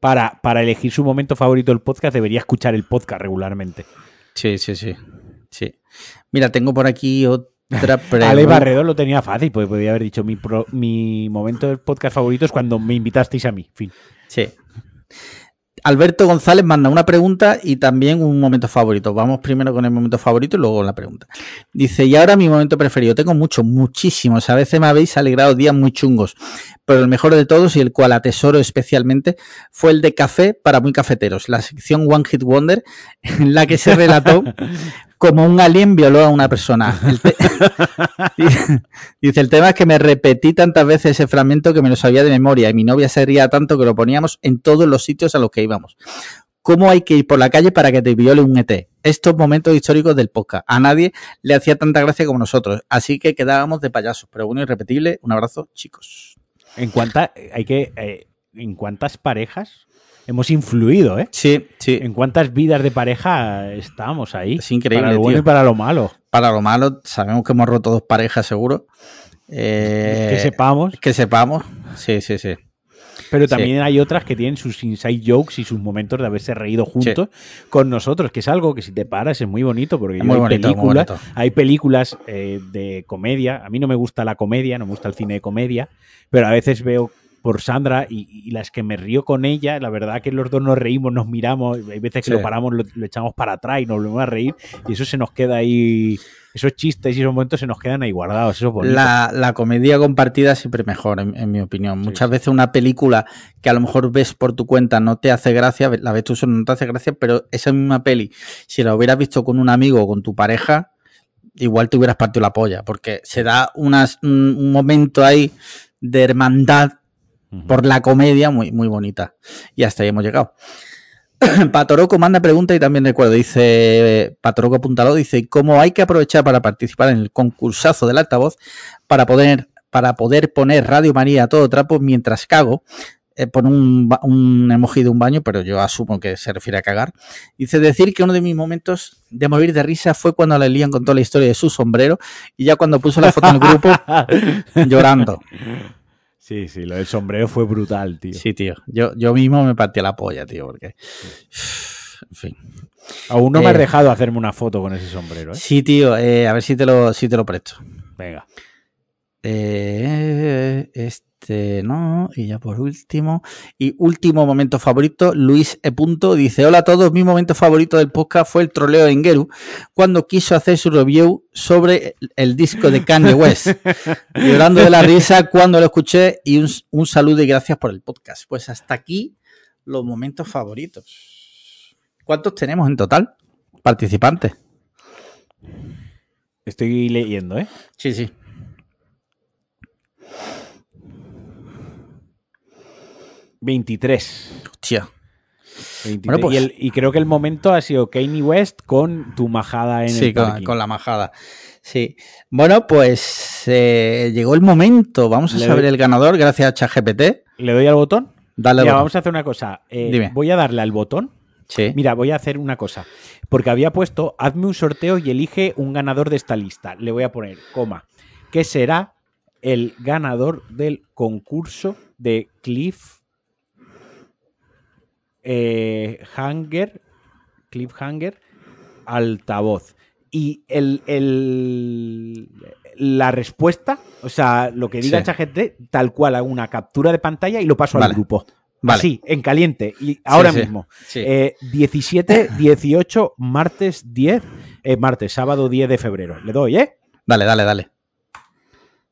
Para, para elegir su momento favorito del podcast, debería escuchar el podcast regularmente. sí, sí, sí. sí. Mira, tengo por aquí otra (laughs) pregunta. Ale Barredo lo tenía fácil, porque podría haber dicho mi, pro- mi momento del podcast favorito es cuando me invitasteis a mí. Fin. Sí. Alberto González manda una pregunta y también un momento favorito. Vamos primero con el momento favorito y luego la pregunta. Dice, y ahora mi momento preferido. Tengo muchos, muchísimos. A veces me habéis alegrado días muy chungos. Pero el mejor de todos y el cual atesoro especialmente fue el de Café para muy cafeteros. La sección One Hit Wonder en la que se relató (laughs) como un alien violó a una persona. El (laughs) (laughs) Dice, el tema es que me repetí tantas veces ese fragmento que me lo sabía de memoria y mi novia se ría tanto que lo poníamos en todos los sitios a los que íbamos. ¿Cómo hay que ir por la calle para que te viole un ET? Estos momentos históricos del podcast. A nadie le hacía tanta gracia como nosotros, así que quedábamos de payasos. Pero bueno, irrepetible. Un abrazo, chicos. En cuánta, hay que, eh, en cuántas parejas hemos influido, ¿eh? Sí, sí. En cuántas vidas de pareja estamos ahí. Es increíble, Para lo bueno tío. y para lo malo. Para lo malo, sabemos que hemos roto dos parejas, seguro. Eh, que sepamos. Que sepamos. Sí, sí, sí. Pero también hay otras que tienen sus inside jokes y sus momentos de haberse reído juntos con nosotros, que es algo que si te paras es muy bonito porque Es yo muy hay, bonito, películas, hay películas eh, de comedia. A mí no me gusta la comedia, no me gusta el cine de comedia, pero a veces veo por Sandra y, y las que me río con ella, la verdad que los dos nos reímos, nos miramos, hay veces que Sí. lo paramos, lo, lo echamos para atrás y nos volvemos a reír y eso se nos queda ahí, esos chistes y esos momentos se nos quedan ahí guardados, eso es. La, la comedia compartida siempre mejor, en, en mi opinión. Muchas veces una película que a lo mejor ves por tu cuenta no te hace gracia, la ves tú solo no te hace gracia, pero esa misma peli, si la hubieras visto con un amigo o con tu pareja, igual te hubieras partido la polla, porque se da unas, un, un momento ahí de hermandad Por la comedia muy, muy bonita. Y hasta ahí hemos llegado. (clears throat) Patoroco manda pregunta y también recuerdo, dice Patoroco apuntalo, dice cómo hay que aprovechar para participar en el concursazo del altavoz para poder, para poder poner Radio María a todo trapo mientras cago. Eh, pone un, un emoji de un baño, pero yo asumo que se refiere a cagar. Dice decir que uno de mis momentos de morir de risa fue cuando le lían contó la historia de su sombrero y ya cuando puso la foto en el grupo (laughs) llorando. Sí, sí, lo del sombrero fue brutal, tío. Sí, tío. Yo, yo mismo me partí la polla, tío, porque. (sighs) En fin. Aún no me has Eh. dejado hacerme una foto con ese sombrero, ¿eh? Sí, tío, eh, a ver si te lo, si te lo presto. Venga. Eh, este no, y ya por último. Y último momento favorito, Luis E. Punto dice: Hola a todos, mi momento favorito del podcast fue el troleo de Engeru cuando quiso hacer su review sobre el, el disco de Kanye West. (laughs) Llorando de la risa cuando lo escuché y un, un saludo y gracias por el podcast. Pues hasta aquí los momentos favoritos. ¿Cuántos tenemos en total? Participantes. Estoy leyendo, ¿eh? Sí, sí. Veintitrés. Hostia. 23. Bueno, pues- y, el- y creo que el momento ha sido Kanye West con tu majada en Sí, el con, con la majada. Sí. Bueno, pues eh, llegó el momento. Vamos a Le saber doy- el ganador gracias a ChatGPT. ¿Le doy al botón? Dale al Mira, botón. vamos a hacer una cosa. Eh, Dime. Voy a darle al botón. Sí. Mira, voy a hacer una cosa. Porque había puesto, hazme un sorteo y elige un ganador de esta lista. Le voy a poner, coma, que será el ganador del concurso de Cliff eh, Hanger, Cliffhanger, altavoz. Y el, el- la respuesta, o sea, lo que diga Sí. ChatGPT, tal cual, hago una captura de pantalla y lo paso Vale. al grupo. Vale. Así, en caliente. Y ahora sí. mismo. Sí. Eh, 17, 18, martes 10, eh, martes, sábado 10 de febrero. Le doy, ¿eh? Dale, dale, dale.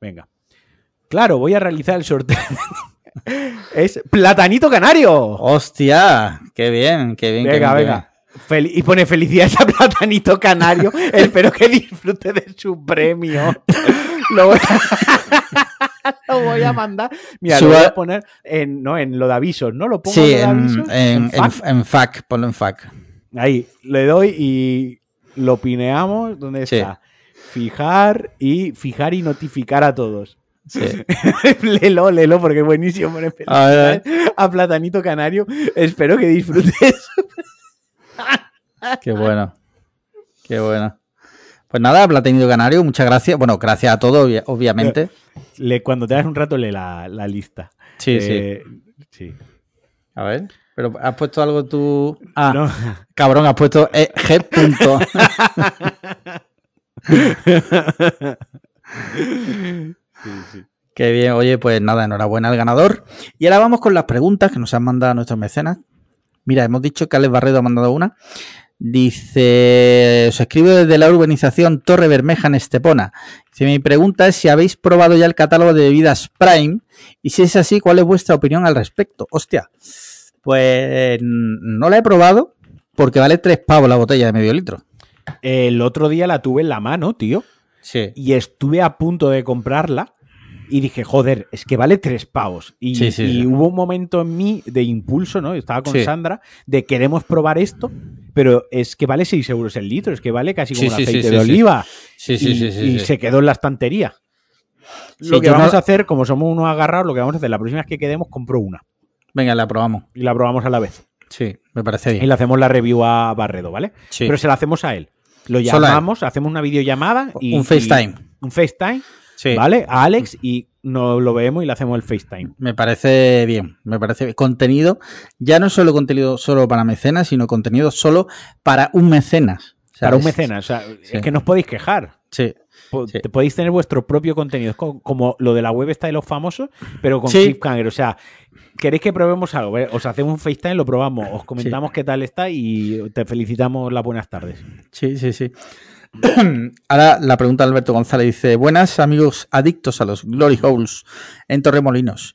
Venga. Claro, voy a realizar el sorteo. (laughs) es Platanito Canario. Hostia, qué bien, qué bien. qué Venga, bien, venga. Fel- y pone felicidades a Platanito Canario. (laughs) Espero que disfrute de su premio. Lo voy a, (laughs) lo voy a mandar. Mira, lo voy a poner en, no, en lo de avisos, ¿no? Lo pongo Sí, en lo de en, en, en FAQ. en ponlo en FAQ. Ahí, le doy y lo pineamos. ¿Dónde Sí. está? Fijar y fijar y notificar a todos. Sí. (laughs) lelo, lelo, porque es buenísimo. A ver. A Platanito Canario. Espero que disfrutes. Qué bueno. Qué bueno. Pues nada, Platinito Canario, muchas gracias. Bueno, gracias a todos, obvia- obviamente. Le, cuando te das un rato, lee la, la lista. Sí, Eh, sí. A ver. Pero has puesto algo tú. Ah, No. cabrón, has puesto eh, G. punto. (laughs) (laughs) Sí, sí. Qué bien, oye, pues nada, enhorabuena al ganador. Y ahora vamos con las preguntas que nos han mandado nuestros mecenas. Mira, hemos dicho que Alex Barredo ha mandado una. Dice, os escribo desde la urbanización Torre Bermeja en Estepona. Dice, mi pregunta es si habéis probado ya el catálogo de bebidas Prime y si es así, ¿cuál es vuestra opinión al respecto? Hostia, pues no la he probado porque vale tres pavos la botella de medio litro. El otro día la tuve en la mano, tío. Sí. y estuve a punto de comprarla y dije, joder, es que vale tres pavos. Y, Sí, sí, y sí. hubo un momento en mí de impulso, ¿no? Estaba con. Sandra, de queremos probar esto, pero es que vale 6 euros el litro, es que vale casi como un aceite de oliva. Sí, sí, y, sí, sí, y se quedó en la estantería. Lo que no- vamos a hacer, como somos unos agarrados, lo que vamos a hacer, la próxima vez que quedemos, compro una. Venga, la probamos. Y la probamos a la vez. Sí, me parece Y bien. le hacemos la review a Barredo, ¿vale? Sí. Pero se la hacemos a él. Lo llamamos, hacemos una videollamada y. Un FaceTime. y- un FaceTime, Sí. ¿vale? A Alex y nos lo vemos y le hacemos el FaceTime. Me parece bien, me parece bien. Contenido, ya no solo contenido solo para mecenas, sino contenido solo para un mecenas. Para un mecenas. O sea, sí. es que no os podéis quejar. Sí. Sí. Podéis tener vuestro propio contenido, como lo de la web está de los famosos, pero con Sí. cliffhanger. O sea, queréis que probemos algo, os hacemos un FaceTime, lo probamos, os comentamos qué tal está y te felicitamos las buenas tardes. Sí, sí, sí. (clears throat) Ahora la pregunta de Alberto González dice: Buenas amigos adictos a los Glory Holes en Torremolinos.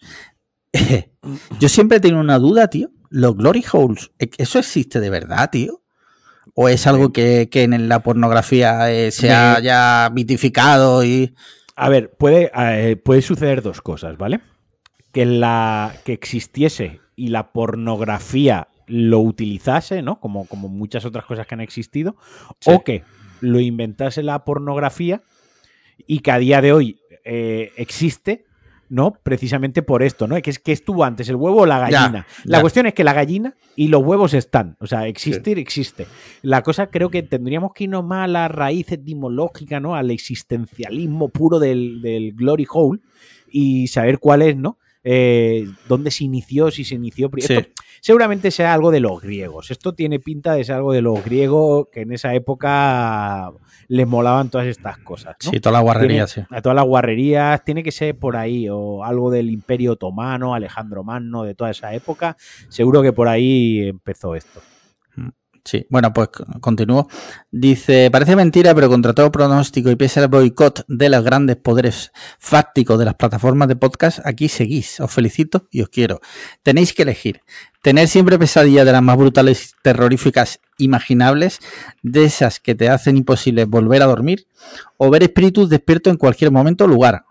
(laughs) Yo siempre he tenido una duda, tío. Los Glory Holes, ¿e- ¿eso existe de verdad, tío? ¿O es algo que, que en la pornografía eh, se ha ya mitificado y. A ver, puede, eh, puede suceder dos cosas, ¿vale? Que la que existiese y la pornografía lo utilizase, ¿no? Como, como muchas otras cosas que han existido, Sí. o que lo inventase la pornografía y que a día de hoy eh, existe, ¿no? Precisamente por esto, ¿no? Que es que estuvo antes el huevo o la Ya, gallina. la ya. cuestión es que la gallina y los huevos están. O sea, existir existe. La cosa creo que tendríamos que irnos más a la raíz etimológica, ¿no? Al existencialismo puro del, del glory hole y saber cuál es, ¿no? Eh, dónde se inició, si se inició. Sí. Esto seguramente sea algo de los griegos. Esto tiene pinta de ser algo de los griegos que en esa época les molaban todas estas cosas. ¿no? Sí, toda la guarrería, Tiene- sí. A todas las guarrerías, tiene que ser por ahí, o algo del Imperio Otomano, Alejandro Magno, de toda esa época. Seguro que por ahí empezó esto. Sí, bueno, pues continúo. Dice, parece mentira, pero contra todo pronóstico y pese al boicot de los grandes poderes fácticos de las plataformas de podcast, aquí seguís. Os felicito y os quiero. Tenéis que elegir. Tener siempre pesadillas de las más brutales, terroríficas, imaginables, de esas que te hacen imposible volver a dormir, o ver espíritus despiertos en cualquier momento o lugar.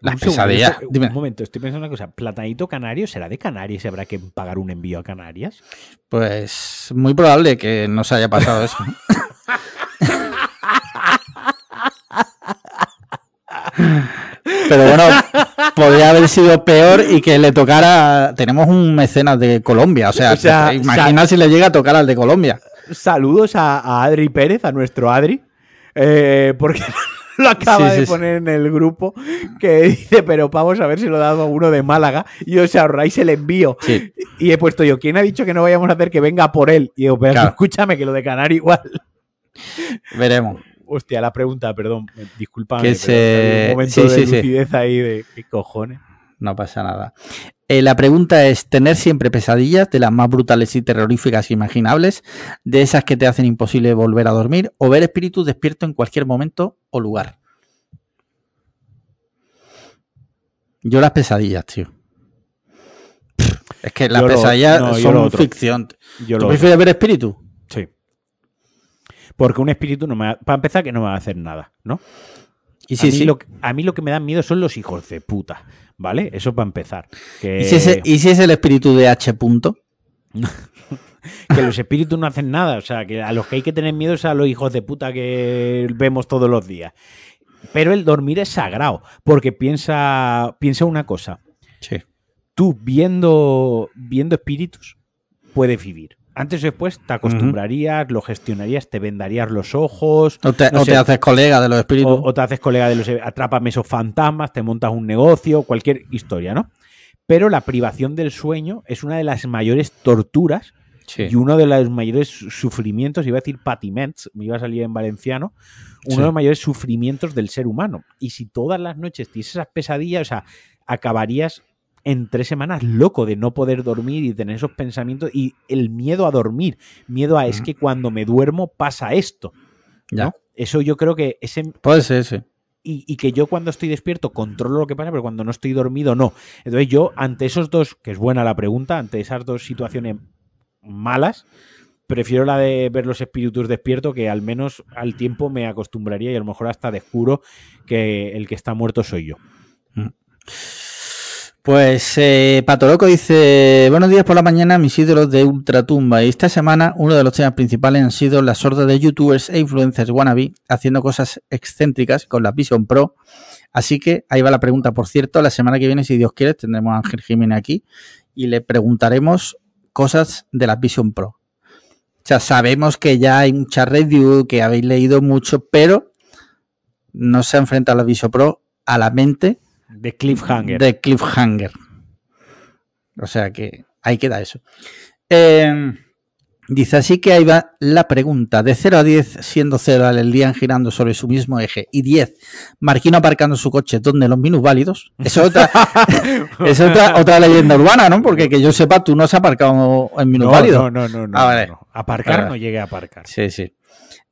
Las pesadillas. Un momento, estoy pensando una cosa. ¿Platanito Canario será de Canarias y habrá que pagar un envío a Canarias? Pues muy probable que no se haya pasado eso. Pero bueno, podría haber sido peor y que le tocara. Tenemos un mecenas de Colombia, o sea, O sea, imagina si le llega a tocar al de Colombia. Saludos a, a Adri Pérez, a nuestro Adri, eh, porque (laughs) lo acaba Sí, de sí. poner en el grupo que dice, pero vamos a ver si lo he dado a uno de Málaga y os ahorráis el envío. Y he puesto yo, ¿quién ha dicho que no vayamos a hacer que venga por él? Y digo, pero Claro. escúchame que lo de Canario igual. (laughs) Veremos. Hostia, la pregunta, perdón, disculpame. Que se- un momento de lucidez ahí de qué cojones. No pasa nada. Eh, la pregunta es: tener siempre pesadillas de las más brutales y terroríficas imaginables, de esas que te hacen imposible volver a dormir, o ver espíritus despiertos en cualquier momento o lugar. Yo las pesadillas, tío. Es que las Yo lo- pesadillas no, son otro. ficción. Yo ¿Tú prefieres ver espíritus? Sí. Porque un espíritu no me va, para empezar que no me va a hacer nada, ¿no? Y a, sí, mí sí. Lo, que- a mí lo que me dan miedo son los hijos de puta, ¿vale? Eso para empezar. Que, ¿Y si, es, ¿Y si es el espíritu de H. punto? (laughs) que los espíritus no hacen nada. O sea, que a los que hay que tener miedo es a los hijos de puta que vemos todos los días. Pero el dormir es sagrado, porque piensa, piensa una cosa. Sí. Tú viendo, viendo espíritus puedes vivir. Antes o después te acostumbrarías, lo gestionarías, te vendarías los ojos, O te, No o sé. te haces colega de los espíritus. o, o te haces colega de los atrápame esos fantasmas, te montas un negocio, cualquier historia, ¿no? Pero la privación del sueño es una de las mayores torturas Sí. y uno de los mayores sufrimientos, iba a decir patiments, me iba a salir en valenciano, uno Sí. de los mayores sufrimientos del ser humano. Y si todas las noches tienes esas pesadillas, o sea, acabarías en tres semanas loco de no poder dormir y tener esos pensamientos y el miedo a dormir, miedo a es que cuando me duermo pasa esto. Ya. ¿no? Eso yo creo que ese Puede ser, sí. y, y que yo cuando estoy despierto controlo lo que pasa, pero cuando no estoy dormido no. Entonces yo, ante esos dos, que es buena la pregunta, ante esas dos situaciones malas, prefiero la de ver los espíritus despierto, que al menos al tiempo me acostumbraría y a lo mejor hasta descubro que el que está muerto soy yo. Pues eh, Patoloco dice, buenos días por la mañana, mis ídolos de Ultratumba. Y esta semana uno de los temas principales han sido las hordas de youtubers e influencers wannabe haciendo cosas excéntricas con la Vision Pro. Así que ahí va la pregunta. Por cierto, la semana que viene, si Dios quiere, tendremos a Ángel Jiménez aquí y le preguntaremos cosas de la Vision Pro. O sea, sabemos que ya hay mucha review, que habéis leído mucho, pero no se ha enfrentado la Vision Pro a la mente De Cliffhanger. de Cliffhanger. O sea que ahí queda eso. Eh, Dice, así que ahí va la pregunta. De 0 a 10, siendo 0 el día girando sobre su mismo eje y 10, Marquino aparcando su coche donde los minusválidos. Es otra, (laughs) es otra, otra leyenda urbana, ¿no? Porque que yo sepa, tú no has aparcado en minusválido. No, no, no, no. Ah, vale. no. Aparcar Vale. no llegué a aparcar. Sí, sí.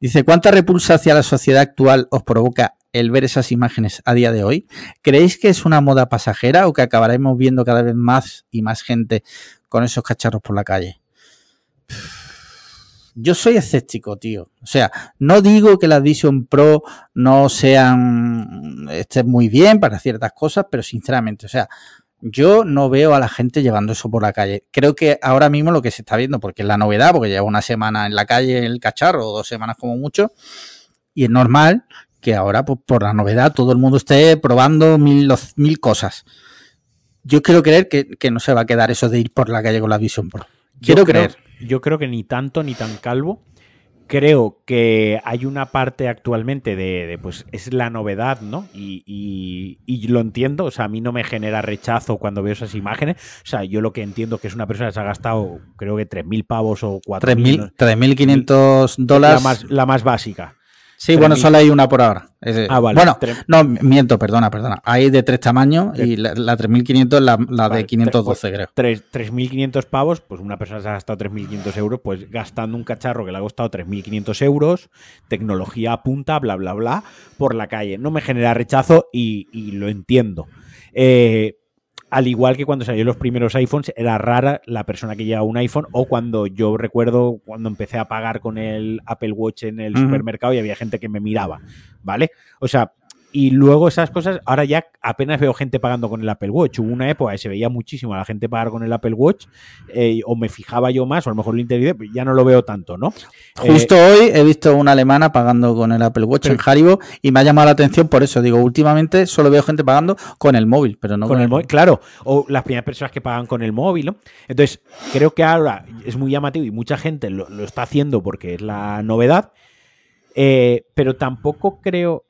Dice, ¿cuánta repulsa hacia la sociedad actual os provoca el ver esas imágenes a día de hoy? ¿Creéis que es una moda pasajera o que acabaremos viendo cada vez más y más gente con esos cacharros por la calle? Yo soy escéptico, tío. O sea, no digo que las Vision Pro no sean estén muy bien para ciertas cosas, pero sinceramente, o sea, yo no veo a la gente llevando eso por la calle. Creo que ahora mismo lo que se está viendo, porque es la novedad, porque lleva una semana en la calle el cacharro, o dos semanas como mucho, y es normal que ahora, pues, por la novedad, todo el mundo esté probando mil, los- mil cosas. Yo quiero creer que, que no se va a quedar eso de ir por la calle con la Vision Pro. Quiero Yo creo- creer. Yo creo que ni tanto ni tan calvo. Creo que hay una parte actualmente de, de, pues es la novedad, ¿no? Y, y- y lo entiendo, o sea, a mí no me genera rechazo cuando veo esas imágenes. O sea, yo lo que entiendo que es una persona que se ha gastado, creo que 3.000 pavos o 4.000. ¿no? 3.000 3.500 La dólares. más, la más básica. Sí, bueno, 3.000. solo hay una por ahora. Ese- Ah, vale. Bueno, Tre- no, miento, perdona, perdona. Hay de tres tamaños y la, la 3.500 es la, la Vale, de 512, creo. tres- 3.500 pavos, pues una persona se ha gastado 3.500 euros, pues gastando un cacharro que le ha costado 3.500 euros, tecnología a punta, bla, bla, bla, por la calle. No me genera rechazo y, y lo entiendo. Eh, al igual que cuando salieron los primeros iPhones, era rara la persona que llevaba un iPhone o cuando yo recuerdo cuando empecé a pagar con el Apple Watch en el supermercado y había gente que me miraba, ¿vale? O sea, y luego esas cosas, ahora ya apenas veo gente pagando con el Apple Watch. Hubo una época que se veía muchísimo a la gente pagar con el Apple Watch, eh, o me fijaba yo más, o a lo mejor lo interioridad, pero ya no lo veo tanto, ¿no? Eh, Justo hoy he visto una alemana pagando con el Apple Watch Pero- en Haribo y me ha llamado la atención por eso. Digo, últimamente solo veo gente pagando con el móvil, pero no con el móvil, claro, o las primeras personas que pagan con el móvil, ¿no? Entonces, creo que ahora es muy llamativo y mucha gente lo, lo está haciendo porque es la novedad, eh, pero tampoco creo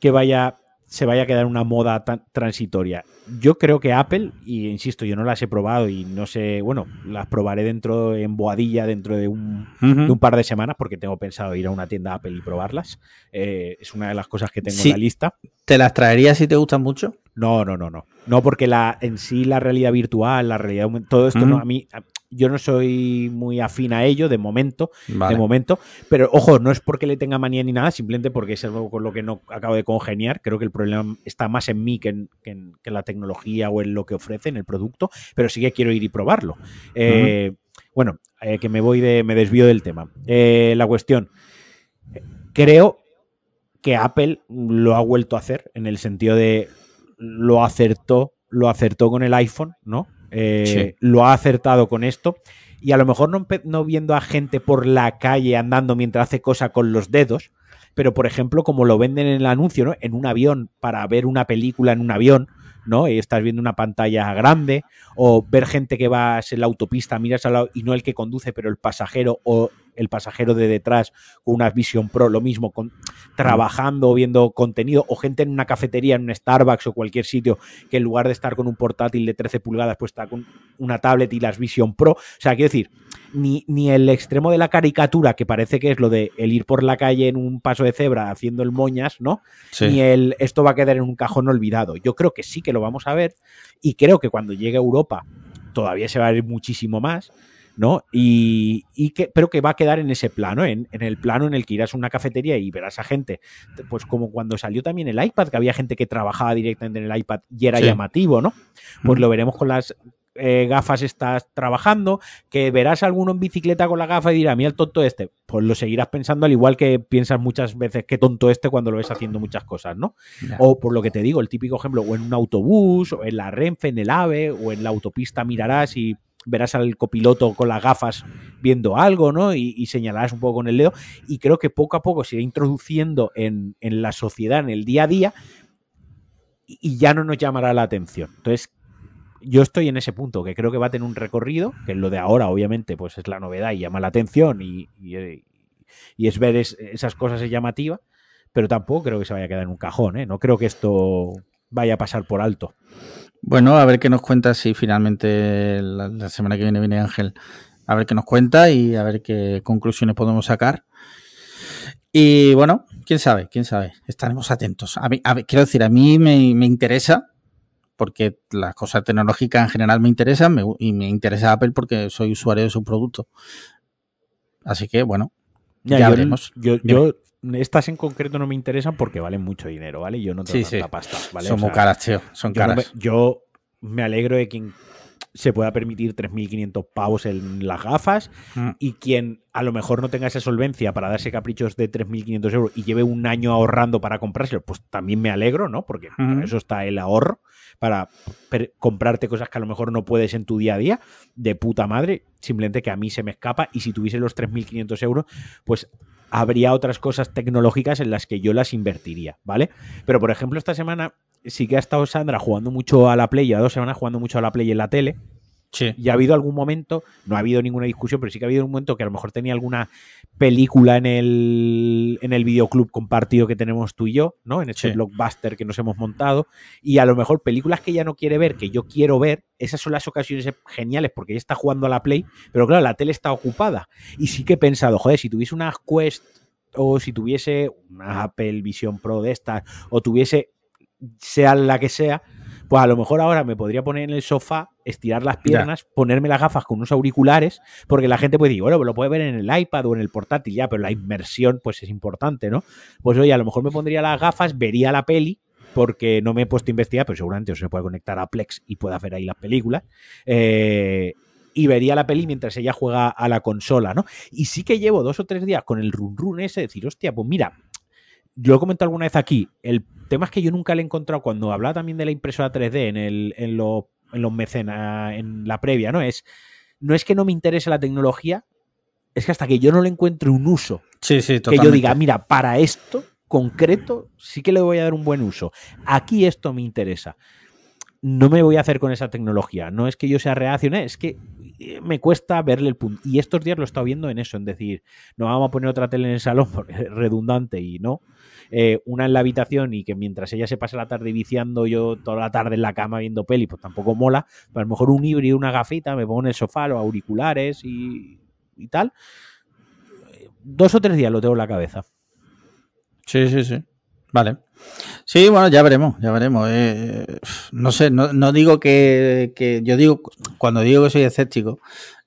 que vaya se vaya a quedar una moda tan transitoria. Yo creo que Apple, y insisto, yo no las he probado y no sé, bueno, las probaré dentro en Boadilla dentro de un, de un par de semanas porque tengo pensado ir a una tienda Apple y probarlas. Eh, es una de las cosas que tengo Sí. en la lista. ¿Te las traerías si te gustan mucho? No, no, no, no. No, porque la, en sí la realidad virtual, la realidad todo esto no, a mí, yo no soy muy afín a ello de momento, Vale. de momento, pero ojo, no es porque le tenga manía ni nada, simplemente porque es algo con lo que no acabo de congeniar. Creo que el problema está más en mí que en, que en- que en la tecnología o en lo que ofrece, en el producto, pero sí que quiero ir y probarlo. Eh, Bueno, eh, que me voy de, me desvío del tema. Eh, la cuestión, creo que Apple lo ha vuelto a hacer en el sentido de lo acertó, lo acertó con el iPhone, ¿no? Eh, Lo ha acertado con esto. Y a lo mejor no, no viendo a gente por la calle andando mientras hace cosa con los dedos, pero por ejemplo, como lo venden en el anuncio, ¿no? En un avión, para ver una película en un avión, ¿no? Y estás viendo una pantalla grande, o ver gente que va en la autopista, miras al lado y no el que conduce, pero el pasajero o el pasajero de detrás con una Vision Pro, lo mismo, con, trabajando o viendo contenido, o gente en una cafetería, en un Starbucks o cualquier sitio, que en lugar de estar con un portátil de 13 pulgadas, pues está con una tablet y las Vision Pro. O sea, quiero decir, ni, ni el extremo de la caricatura, que parece que es lo de el ir por la calle en un paso de cebra haciendo el moñas, ¿no? Sí. Ni el esto va a quedar en un cajón olvidado. Yo creo que sí que lo vamos a ver y creo que cuando llegue a Europa todavía se va a ver muchísimo más. ¿No? Y, y que, pero que va a quedar en ese plano, en, en, el plano en el que irás a una cafetería y verás a gente, pues como cuando salió también el iPad, que había gente que trabajaba directamente en el iPad y era Sí. llamativo, ¿no? Pues lo veremos con las eh, gafas estás trabajando, que verás a alguno en bicicleta con la gafa y dirá, mira el tonto este, pues lo seguirás pensando al igual que piensas muchas veces que tonto este cuando lo ves haciendo muchas cosas, ¿no? O por lo que te digo, el típico ejemplo, o en un autobús, o en la Renfe, en el AVE, o en la autopista mirarás y verás al copiloto con las gafas viendo algo, ¿no? Y, señalarás un poco con el dedo. Y creo que poco a poco se irá introduciendo en, en la sociedad, en el día a día, y, ya no nos llamará la atención. Entonces, yo estoy en ese punto, que creo que va a tener un recorrido, que lo de ahora, obviamente, pues es la novedad y llama la atención y, y- y es ver es- esas cosas es llamativa, pero tampoco creo que se vaya a quedar en un cajón, ¿eh? No creo que esto vaya a pasar por alto. Bueno, a ver qué nos cuenta si finalmente la, la semana que viene viene Ángel a ver qué nos cuenta y a ver qué conclusiones podemos sacar. Y bueno, quién sabe, quién sabe. Estaremos atentos. A mí, quiero decir, a mí me, interesa, porque las cosas tecnológicas en general me interesan, y me interesa Apple porque soy usuario de su producto. Así que, bueno, ya, veremos. Yo, yo, estas en concreto no me interesan porque valen mucho dinero, ¿vale? Yo no tengo tanta pasta, ¿vale? Son muy caras, tío. Son caras. yo me alegro de quien se pueda permitir 3.500 pavos en las gafas mm. y quien a lo mejor no tenga esa solvencia para darse caprichos de 3.500 euros y lleve un año ahorrando para comprárselo, pues también me alegro, ¿no? Porque para eso está el ahorro, para comprarte cosas que a lo mejor no puedes en tu día a día, de puta madre, simplemente que a mí se me escapa y si tuviese los 3.500 euros, pues habría otras cosas tecnológicas en las que yo las invertiría, ¿vale? Pero por ejemplo, esta semana sí que ha estado Sandra jugando mucho a la Play, ya dos semanas jugando mucho a la Play en la tele. Sí. Y ha habido algún momento, no ha habido ninguna discusión, pero sí que ha habido un momento que a lo mejor tenía alguna película en el, en el videoclub compartido que tenemos tú y yo, ¿no? En este blockbuster que nos hemos montado. Y a lo mejor películas que ella no quiere ver, que yo quiero ver, esas son las ocasiones geniales porque ella está jugando a la Play, pero claro, la tele está ocupada. Y sí que he pensado, joder, si tuviese una Quest o si tuviese una Apple Vision Pro de estas, o tuviese sea la que sea, pues a lo mejor ahora me podría poner en el sofá, estirar las piernas, ponerme las gafas con unos auriculares, porque la gente puede decir, bueno, lo puede ver en el iPad o en el portátil ya, pero la inmersión pues es importante, ¿no? Pues oye, a lo mejor me pondría las gafas, vería la peli, porque no me he puesto a investigar, pero seguramente se puede conectar a Plex y pueda ver ahí las películas. Eh, y vería la peli mientras ella juega a la consola, ¿no? Y sí que llevo dos o tres días con el run run ese, decir, hostia, pues mira, yo lo he comentado alguna vez aquí, el tema es que yo nunca le he encontrado, cuando hablaba también de la impresora 3D en, el, en, en los mecenas, en la previa, ¿no? Es, no es que no me interese la tecnología, es que hasta que yo no le encuentre un uso, sí, sí, que yo diga, mira, para esto concreto sí que le voy a dar un buen uso. Aquí esto me interesa. No me voy a hacer con esa tecnología. No es que yo sea reacción, es que me cuesta verle el punto. Y estos días lo he estado viendo en eso, en decir, no vamos a poner otra tele en el salón (laughs) porque es redundante y no. Eh, una en la habitación y que mientras ella se pase la tarde viciando yo toda la tarde en la cama viendo peli, pues tampoco mola. Pero a lo mejor un híbrido, una gafita, me pongo en el sofá, los auriculares y, y tal. Dos o tres días lo tengo en la cabeza. Sí, sí, sí. Vale. Sí, bueno, ya veremos, ya veremos. Eh, no sé, no, digo que, que, Yo digo, cuando digo que soy escéptico,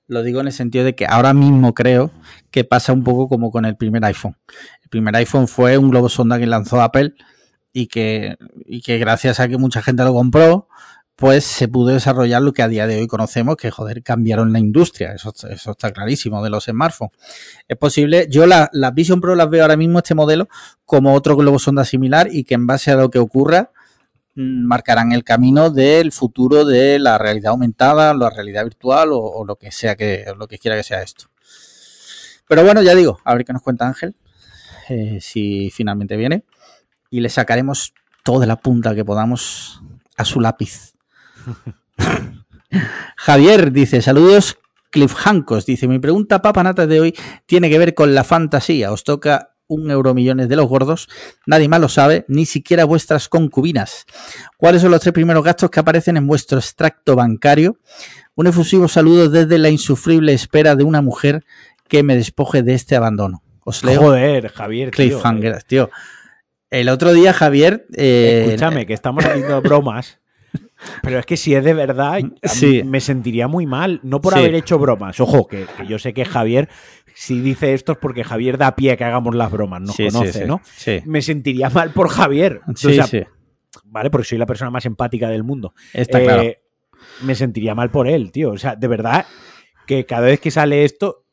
lo digo en el sentido de que ahora mismo creo que pasa un poco como con el primer iPhone. El primer iPhone fue un globo sonda que lanzó Apple y que, y que gracias a que mucha gente lo compró, pues se pudo desarrollar lo que a día de hoy conocemos, que joder, cambiaron la industria. Eso, eso está clarísimo de los smartphones. Es posible, yo las la Vision Pro las veo ahora mismo, este modelo, como otro globo sonda similar y que en base a lo que ocurra, mm, marcarán el camino del futuro de la realidad aumentada, la realidad virtual o, lo que sea que, lo que quiera que sea esto. Pero bueno, ya digo, a ver qué nos cuenta Ángel, eh, si finalmente viene, y le sacaremos toda la punta que podamos a su lápiz. Javier dice, saludos Cliff Hancos. Dice, mi pregunta papanata de hoy tiene que ver con la fantasía. Os toca un euro millones de los gordos. Nadie más lo sabe, ni siquiera vuestras concubinas. ¿Cuáles son los tres primeros gastos que aparecen en vuestro extracto bancario? Un efusivo saludo desde la insufrible espera de una mujer que me despoje de este abandono. Os leo. Joder, Javier. Cliffhanger, tío. El otro día, Javier. Eh, Escúchame, que estamos haciendo bromas. Pero es que si es de verdad, me sentiría muy mal. No por haber hecho bromas. Ojo, que, yo sé que Javier, si dice esto es porque Javier da pie a que hagamos las bromas, no conoce, ¿no? Me sentiría mal por Javier. Sí, sí. Vale, porque soy la persona más empática del mundo. Está claro. Eh, me sentiría mal por él, tío. O sea, de verdad que cada vez que sale esto,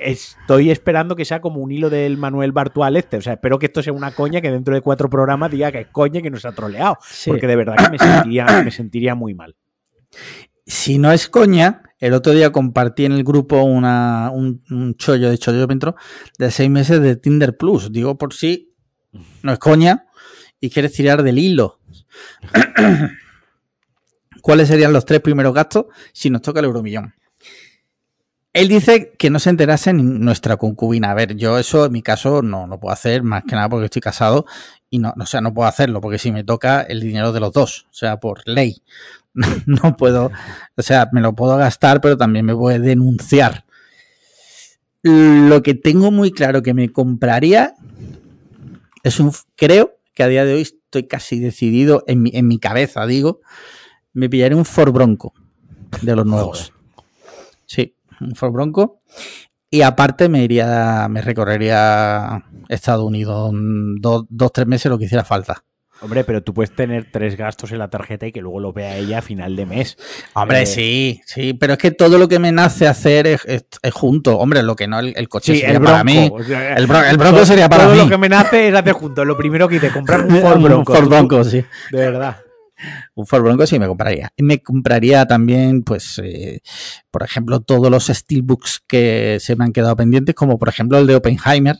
estoy esperando que sea como un hilo del Manuel Bartual este. O sea, espero que esto sea una coña que dentro de cuatro programas diga que es coña que nos ha troleado. Porque de verdad que me sentiría, (coughs) me sentiría muy mal. Si no es coña, el otro día compartí en el grupo una, un, chollo de chollo dentro de seis meses de Tinder Plus. Digo por si no es coña y quieres tirar del hilo. (coughs) ¿Cuáles serían los tres primeros gastos si nos toca el euromillón? Él dice que no se enterase en nuestra concubina. A ver, yo eso en mi caso no lo puedo hacer, más que nada porque estoy casado y no, o sea, no puedo hacerlo porque si me toca el dinero de los dos, o sea, por ley. (laughs) No puedo, o sea, me lo puedo gastar, pero también me puede denunciar Lo que tengo muy claro que me compraría es un. Creo que a día de hoy estoy casi decidido, en mi, en mi cabeza, digo, me pillaré un Ford Bronco de los nuevos. Sí, un Ford Bronco. Y aparte me iría, me recorrería Estados Unidos dos, dos, tres meses lo que hiciera falta. Hombre, pero tú puedes tener tres gastos en la tarjeta y que luego lo vea ella a final de mes. Hombre, eh, sí, sí, pero es que todo lo que me nace hacer es, es, junto. Hombre, lo que no, el, coche sí, sería el para mí. el, bro, el, Bronco sería para todo mí. Todo lo que me nace es hacer junto. Lo primero que hice, comprar un (laughs) Ford Bronco. un Ford Bronco, sí. De verdad. Un Ford Bronco sí me compraría. Me compraría también, pues, eh, por ejemplo, todos los Steelbooks que se me han quedado pendientes, como por ejemplo el de Oppenheimer.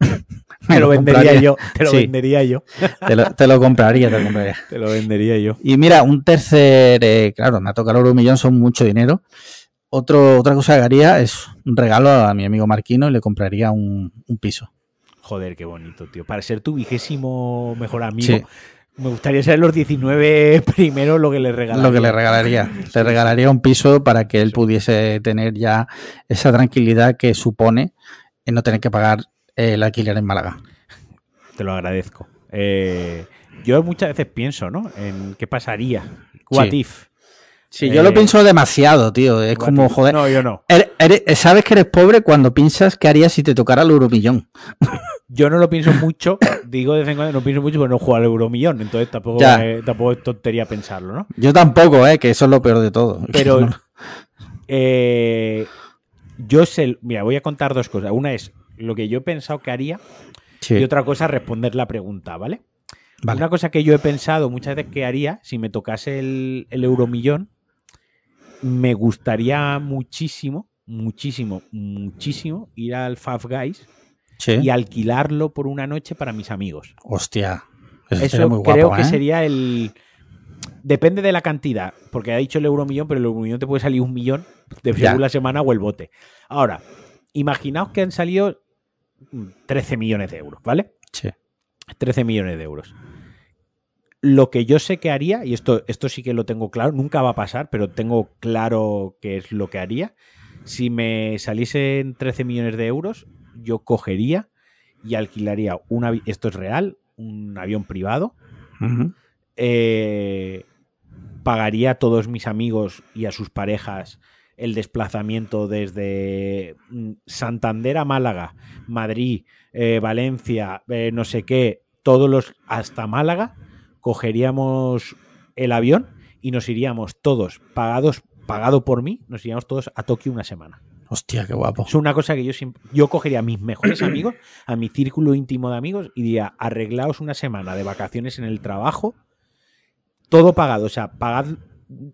(laughs) Te lo, vendería yo, te lo sí. vendería yo. Te lo, te lo, compraría, te lo compraría. (laughs) Te lo vendería yo. Y mira, un tercer, eh, claro, me ha tocado el millón, son mucho dinero. Otro, otra cosa que haría es un regalo a mi amigo Marquino y le compraría un, un piso. Joder, qué bonito, tío. Para ser tu vigésimo mejor amigo. Sí. Me gustaría saber los 19 (laughs) primero lo que le regalaría. Lo que le regalaría. Le regalaría un piso para que él pudiese tener ya esa tranquilidad que supone en no tener que pagar el alquiler en Málaga. Te lo agradezco. Eh, yo muchas veces pienso, ¿no? En qué pasaría. What sí. if. Sí, eh, yo lo pienso demasiado, tío. Es como, if. joder. No, yo no. Eres, eres, sabes que eres pobre cuando piensas qué harías si te tocara el euromillón. (laughs) Yo no lo pienso mucho, (coughs) digo de vez en cuando no pienso mucho, pero no juego al euromillón, entonces tampoco, eh, tampoco es tontería pensarlo, ¿no? Yo tampoco, eh, que eso es lo peor de todo. (laughs) Pero no. eh, yo sé, mira, voy a contar dos cosas. Una es lo que yo he pensado que haría sí. y otra cosa responder la pregunta, ¿vale? ¿vale? Una cosa que yo he pensado muchas veces que haría si me tocase el, el euromillón, me gustaría muchísimo, muchísimo, muchísimo ir al Five Guys sí. y alquilarlo por una noche para mis amigos. Hostia. Eso, eso muy creo guapo, que ¿eh? sería el. Depende de la cantidad, porque ha dicho el euromillón, pero el euromillón te puede salir un millón de según la semana o el bote. Ahora, imaginaos que han salido 13 millones de euros, ¿vale? Sí. 13 millones de euros. Lo que yo sé que haría, y esto, esto sí que lo tengo claro, nunca va a pasar, pero tengo claro qué es lo que haría. Si me saliesen 13 millones de euros, yo cogería y alquilaría un avión, esto es real, un avión privado, uh -huh. eh, pagaría a todos mis amigos y a sus parejas el desplazamiento desde mm, Santander a Málaga, Madrid, eh, Valencia, eh, no sé qué, todos los hasta Málaga, cogeríamos el avión y nos iríamos todos pagados, pagado por mí, nos iríamos todos a Tokio una semana. Hostia, qué guapo. Es una cosa que yo siempre. Yo cogería a mis mejores (clears throat) amigos, a mi círculo íntimo de amigos, y diría: arreglaos una semana de vacaciones en el trabajo, todo pagado. O sea, pagad,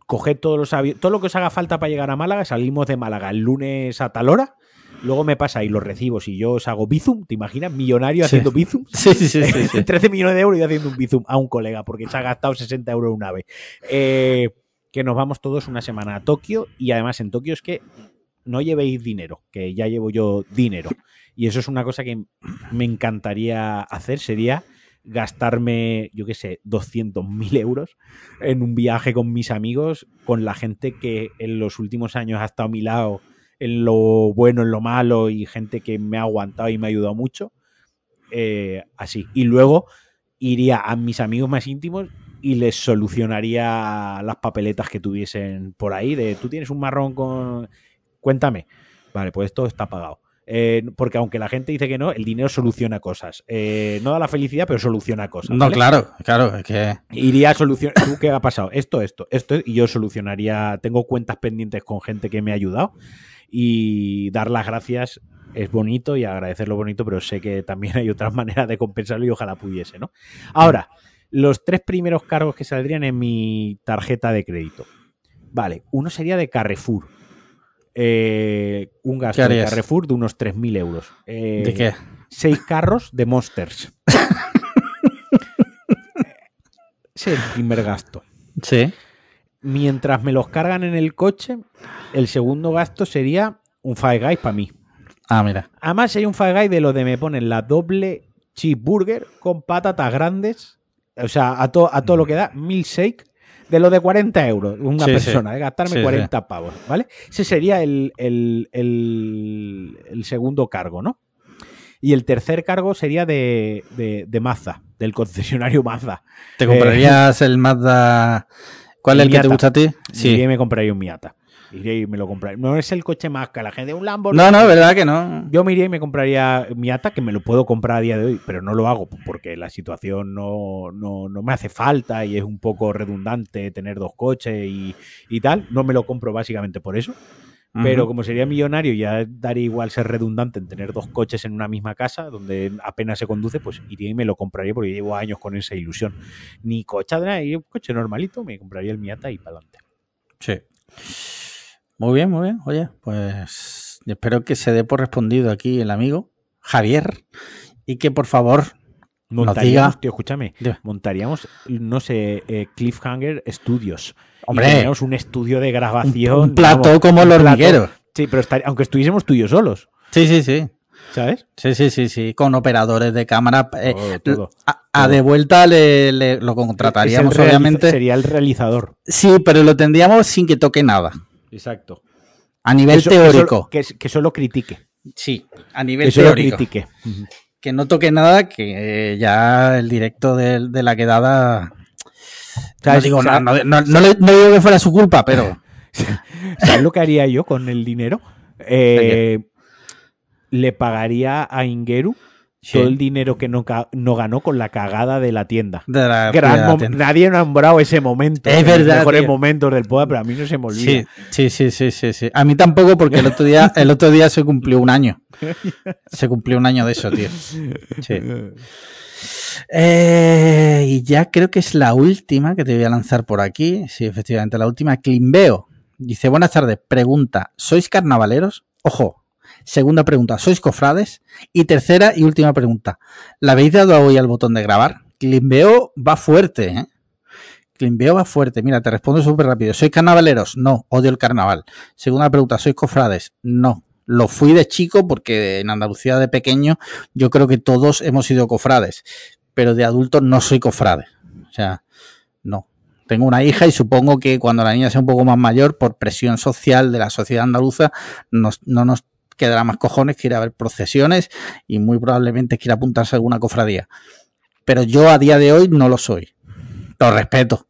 coged todos los aviones, todo lo que os haga falta para llegar a Málaga. Salimos de Málaga el lunes a tal hora. Luego me pasa ahí los recibos y yo os hago bizum, ¿te imaginas? Millonario Sí. haciendo bizum. Sí, sí, sí. sí, sí. (laughs) 13 millones de euros y haciendo un bizum a un colega porque se ha gastado 60 euros en un ave. Eh, que nos vamos todos una semana a Tokio y además en Tokio es que no llevéis dinero, que ya llevo yo dinero. (laughs) Y eso es una cosa que me encantaría hacer, sería gastarme, yo qué sé, 200.000 euros en un viaje con mis amigos, con la gente que en los últimos años ha estado a mi lado, en lo bueno, en lo malo, y gente que me ha aguantado y me ha ayudado mucho. Eh, así. Y luego iría a mis amigos más íntimos y les solucionaría las papeletas que tuviesen por ahí, de tú tienes un marrón con... Cuéntame. Vale, pues esto está pagado. Eh, porque aunque la gente dice que no, el dinero soluciona cosas. Eh, no da la felicidad, pero soluciona cosas. No, claro, claro, es que. Iría a solucionar. ¿Tú qué ha pasado? Esto, esto, esto, y yo solucionaría. Tengo cuentas pendientes con gente que me ha ayudado y dar las gracias es bonito y agradecer lo bonito, pero sé que también (laughs) hay otras maneras de compensarlo y ojalá pudiese, ¿no? Ahora, los tres primeros cargos que saldrían en mi tarjeta de crédito. Vale, uno sería de Carrefour. Eh, un gasto de Carrefour de unos 3.000 euros. Eh, ¿De qué? Seis carros de Monsters. (laughs) Ese es el primer gasto. Sí. Mientras me los cargan en el coche, el segundo gasto sería un Five Guys para mí. Ah, mira. Además, sería un Five Guys de lo de me ponen la doble cheeseburger con patatas grandes. O sea, a, to, a todo lo que da, milkshake de lo de 40 euros, una Sí, persona, sí. de gastarme Sí, 40 pavos, ¿vale? Ese sería el, el- el- el segundo cargo, ¿no? Y el tercer cargo sería de, de, de Mazda, del concesionario Mazda. ¿Te comprarías el Mazda? ¿Cuál es el que te gusta a ti? Sí. y me compraría un Miata. Iría y me lo compraría. No es el coche más que la gente, un Lambo. No, no, verdad que no. Yo me iría y me compraría Miata, que me lo puedo comprar a día de hoy, pero no lo hago porque la situación no, no- no me hace falta y es un poco redundante tener dos coches y, y tal. No me lo compro básicamente por eso. Pero como sería millonario, ya daría igual ser redundante en tener dos coches en una misma casa donde apenas se conduce, pues iría y me lo compraría porque llevo años con esa ilusión. Ni coche, nada, un coche normalito, me compraría el Miata y para adelante. Sí. Muy bien, muy bien. Oye, pues espero que se dé por respondido aquí el amigo Javier y que por favor nos Montaríamos, diga. tío, escúchame, montaríamos, no sé, eh, Cliffhanger Studios. Y Hombre, tendríamos un estudio de un, grabación. un vamos, como un plató. hormiguero. Sí, pero estaría- aunque estuviésemos tú y yo solos, Sí, sí, sí. ¿sabes? Sí, sí, sí, sí. Con operadores de cámara. eh, Todo, todo. a, a todo. de vuelta le, le- lo contrataríamos, obviamente. Sería el realizador. Sí, pero lo tendríamos sin que toque nada. Exacto. A nivel Que so- que teórico. solo- Que, que solo critique. Sí, a nivel Que solo teórico. critique. Que no toque nada, que eh, ya el directo de, de la quedada. No digo no, no- no no digo que fuera su culpa, pero. (laughs) ¿Sabes lo que haría yo con el dinero? Eh, le pagaría a Ingeru Sí. todo el dinero que no, ganó con la cagada de la tienda. De la, Gran de la mom- tienda. Nadie ha nombrado ese momento. Es los verdad, mejores tío. momentos del poder, pero a mí no se me olvida. Sí, sí, sí, sí, sí, sí. A mí tampoco, porque el otro día, (laughs) el otro día se cumplió un año. Se cumplió un año de eso, tío. Sí. Eh, y ya creo que es la última que te voy a lanzar por aquí. Sí, efectivamente, la última. Climbeo. Dice, buenas tardes. Pregunta, ¿sois carnavaleros? Ojo. Segunda pregunta, ¿sois cofrades? Y tercera y última pregunta, ¿la habéis dado hoy al botón de grabar? Climbeo va fuerte, ¿eh? Climbeo va fuerte. Mira, te respondo súper rápido. ¿Sois carnavaleros? No, odio el carnaval. Segunda pregunta, ¿sois cofrades? No. Lo fui de chico porque en Andalucía de pequeño yo creo que todos hemos sido cofrades, pero de adulto no soy cofrade. O sea, no. Tengo una hija y supongo que cuando la niña sea un poco más mayor, por presión social de la sociedad andaluza, no nos quedará más cojones que ir a ver procesiones y muy probablemente quiera apuntarse a alguna cofradía. Pero yo a día de hoy no lo soy. Lo respeto.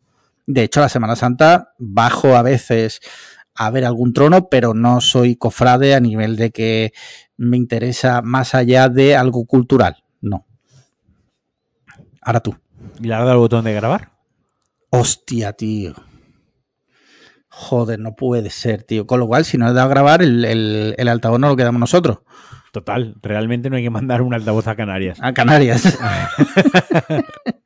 De hecho, la Semana Santa bajo a veces a ver algún trono, pero no soy cofrade a nivel de que me interesa más allá de algo cultural. No. Ahora tú. ¿Y le has dado al botón de grabar? Hostia, tío. Joder, no puede ser, tío. Con lo cual, si no he dado a grabar, el, el- el altavoz no lo quedamos nosotros. Total, realmente no hay que mandar un altavoz a Canarias. A Canarias. (laughs)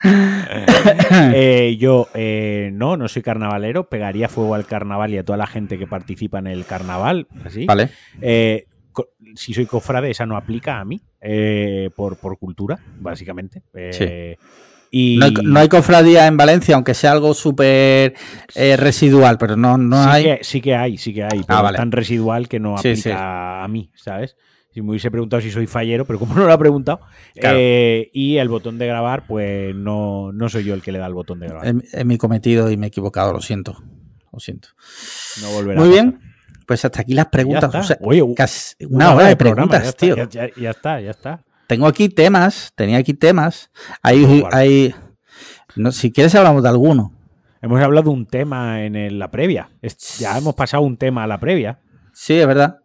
Eh, yo eh, no, no soy carnavalero, pegaría fuego al carnaval y a toda la gente que participa en el carnaval, así. vale. Eh, si soy cofrade, esa no aplica a mí, eh, por, por cultura, básicamente. Eh, Y No hay, no hay cofradía en Valencia, aunque sea algo súper eh, residual, pero no, no sí, hay. Que, sí que hay, sí que hay, pero vale. tan residual que no aplica sí. a mí, ¿sabes? Si me hubiese preguntado si soy fallero, pero como (laughs) no lo ha preguntado, Claro. eh, y el botón de grabar, pues no, no soy yo el que le da el botón de grabar. Es, mi cometido y me he equivocado, lo siento. Lo siento. No volverá Muy a bien. Pues hasta aquí las preguntas. Oye, casi una, hora de preguntas, ya está, tío. Ya, ya- ya está, ya está. Tengo aquí temas, tenía aquí temas. Hay, hay no, si quieres hablamos de alguno. Hemos hablado de un tema en el- la previa. Es- ya hemos pasado un tema a la previa. Sí, es verdad.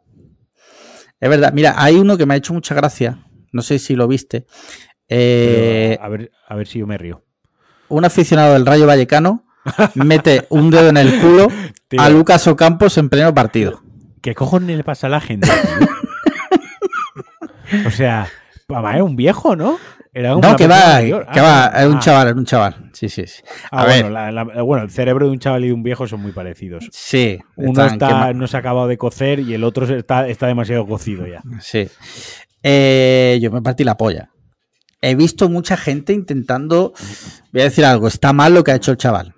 Es verdad. Mira, hay uno que me ha hecho mucha gracia. No sé si lo viste. Eh, a, ver, a ver si yo me río. un aficionado del Rayo Vallecano mete un dedo en el culo (laughs) Tío, a Lucas Ocampos en pleno partido. ¿Qué cojones le pasa a la gente? (laughs) o sea, papá era un viejo, ¿no? Era No, que va, mayor. que Ah, va, es un ah, chaval, es un chaval. Sí, sí, sí. ah, A bueno, ver, la- la- bueno, el cerebro de un chaval y de un viejo son muy parecidos. sí. Uno están está, no se ha acabado de cocer y el otro está, está demasiado cocido ya. Sí. Eh, yo me partí la polla. He visto mucha gente intentando. Voy a decir algo, está mal lo que ha hecho el chaval.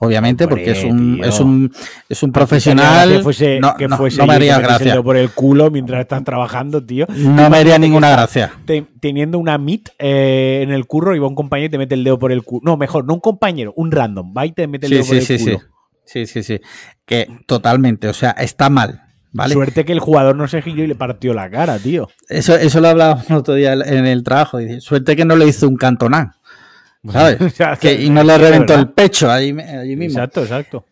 Obviamente, porque es un, tío. es un, es un Que profesional. fuese, no, que no- fuese no me yo haría que gracia. por el culo mientras están trabajando, tío. No me haría ninguna gracia. Te- teniendo una meet eh, en el curro y va un compañero y te mete el dedo por el culo. No, mejor, no un compañero, un random. Va y te mete el Sí, dedo por sí, el sí, culo. sí. Sí, sí, sí. Que totalmente, o sea, está mal. ¿Vale? Suerte que el jugador no se giró y le partió la cara, tío. Eso, eso lo hablábamos el otro día en el trabajo. Suerte que no le hizo un cantonán. ¿Sabes? (laughs) O sea, Que, y no le reventó el pecho allí, allí mismo. Exacto, exacto.